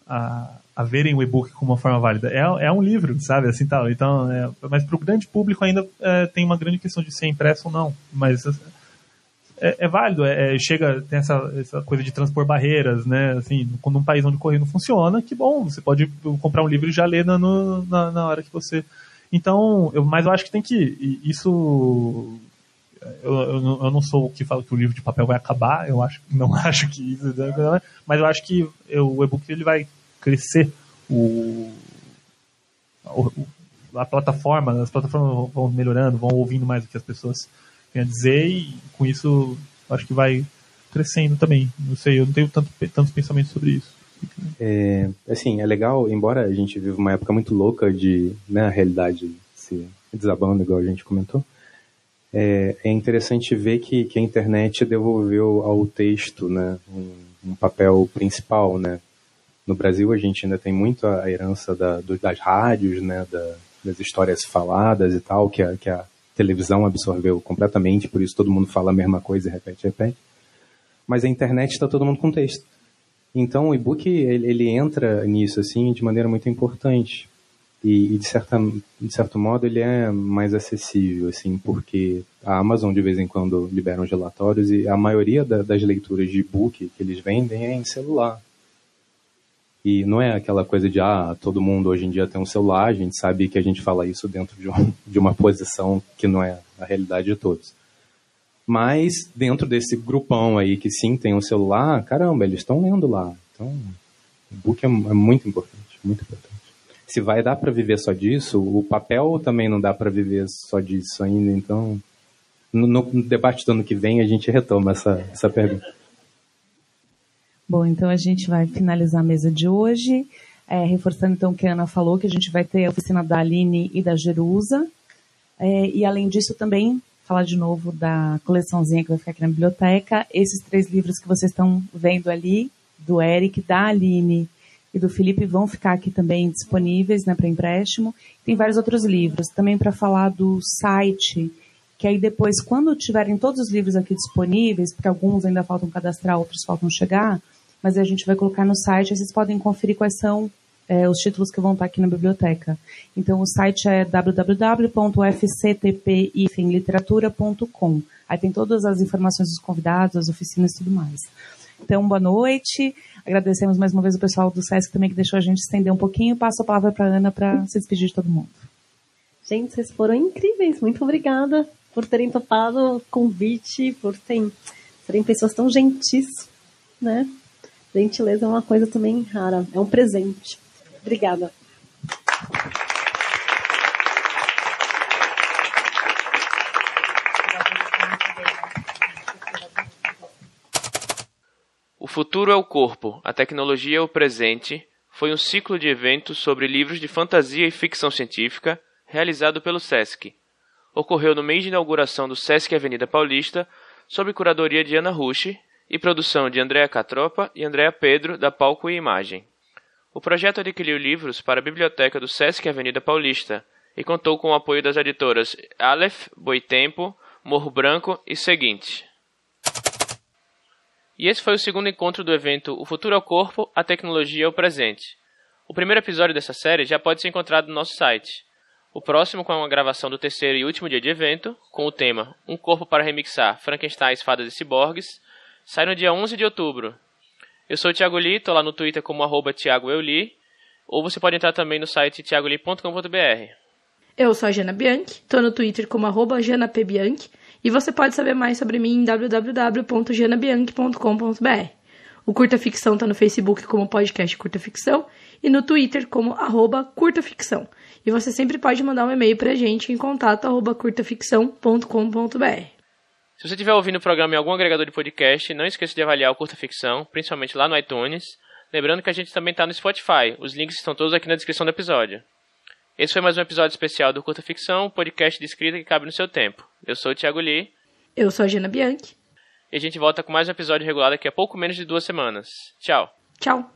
a a verem o e-book como uma forma válida. É, é um livro, sabe? Assim tal. Então, é, mas para o grande público ainda é, tem uma grande questão de ser impresso ou não. Mas é, é válido. É, é, chega tem essa, essa coisa de transpor barreiras, né? Assim, quando um país onde o correio não funciona, que bom. Você pode comprar um livro e já ler na, na, na hora que você. Então, eu, mas eu acho que tem que isso eu, eu, eu, não sou o que fala que o livro de papel vai acabar, eu acho, <laughs> não acho que isso, mas eu acho que eu, o e-book ele vai crescer o, o, a plataforma, as plataformas vão melhorando, vão ouvindo mais o que as pessoas têm a dizer e com isso acho que vai crescendo também. Não sei, eu não tenho tanto, tantos pensamentos sobre isso.
É, assim, é legal, embora a gente viva uma época muito louca de, né, a realidade se desabando, igual a gente comentou, é, é interessante ver que, que a internet devolveu ao texto, né, um, um papel principal, né, no Brasil a gente ainda tem muito a herança da, do, das rádios, né, da, das histórias faladas e tal, que a, que a televisão absorveu completamente, por isso todo mundo fala a mesma coisa e repete, repete. Mas a internet está todo mundo com texto. Então o e-book ele, ele, entra nisso assim de maneira muito importante e, e, de, certa, de certo modo ele é mais acessível assim porque a Amazon de vez em quando libera uns relatórios e a maioria da, das leituras de e-book que eles vendem é em celular. E não é aquela coisa de, ah, todo mundo hoje em dia tem um celular, a gente sabe que a gente fala isso dentro de, um, <laughs> de uma posição que não é a realidade de todos. Mas dentro desse grupão aí que sim tem um celular, caramba, eles estão lendo lá. Então, o book é, é muito importante, muito importante. Se vai dar para viver só disso, o papel também não dá para viver só disso ainda, então no, no, debate do ano que vem a gente retoma essa, essa pergunta.
Bom, então a gente vai finalizar a mesa de hoje, é, reforçando então o que a Ana falou, que a gente vai ter a oficina da Aline e da Jerusa, é, e além disso também falar de novo da coleçãozinha que vai ficar aqui na biblioteca, esses três livros que vocês estão vendo ali, do Eric, da Aline e do Felipe, vão ficar aqui também disponíveis né, para empréstimo. Tem vários outros livros, também para falar do site, que aí depois, quando tiverem todos os livros aqui disponíveis, porque alguns ainda faltam cadastrar, outros faltam chegar, mas a gente vai colocar no site, vocês podem conferir quais são é, os títulos que vão estar aqui na biblioteca. Então, o site é www.fctpifemliteratura.com. Aí tem todas as informações dos convidados, as oficinas e tudo mais. Então, boa noite. Agradecemos mais uma vez o pessoal do SESC também que deixou a gente estender um pouquinho. Passo a palavra para a Ana para se despedir de todo mundo.
Gente, vocês foram incríveis. Muito obrigada por terem topado o convite, por terem, serem pessoas tão gentis, né? Gentileza é uma coisa também rara, é um presente. Obrigada.
O futuro é o corpo, a tecnologia é o presente. Foi um ciclo de eventos sobre livros de fantasia e ficção científica realizado pelo SESC. Ocorreu no mês de inauguração do SESC Avenida Paulista, sob curadoria de Ana Rushi, e produção de Andréa Catropa e Andréa Pedro, da Palco e Imagem. O projeto adquiriu livros para a biblioteca do Sesc Avenida Paulista e contou com o apoio das editoras Aleph, Boitempo, Morro Branco e Seguinte. E esse foi o segundo encontro do evento O Futuro ao Corpo, a Tecnologia ao Presente. O primeiro episódio dessa série já pode ser encontrado no nosso site. O próximo com a gravação do terceiro e último dia de evento, com o tema Um Corpo para Remixar Frankenstein, Fadas e Ciborgues, sai no dia 11 de outubro. Eu sou o Thiago Lee, estou lá no Twitter como arroba Thiago Euli, ou você pode entrar também no site thiagoli.com.br.
Eu sou a Jana Bianchi, estou no Twitter como arroba janapbianchi, e você pode saber mais sobre mim em www.janabianchi.com.br. O Curta Ficção está no Facebook como podcast Curta Ficção e no Twitter como arroba Curta Ficção. E você sempre pode mandar um e-mail para a gente em contato arroba curtaficção.com.br.
Se você estiver ouvindo o programa em algum agregador de podcast, não esqueça de avaliar o Curta Ficção, principalmente lá no iTunes. Lembrando que a gente também está no Spotify. Os links estão todos aqui na descrição do episódio. Esse foi mais um episódio especial do Curta Ficção, podcast de escrita que cabe no seu tempo. Eu sou o Thiago Lee.
Eu sou a Gina Bianchi.
E a gente volta com mais um episódio regular daqui a pouco menos de duas semanas. Tchau.
Tchau.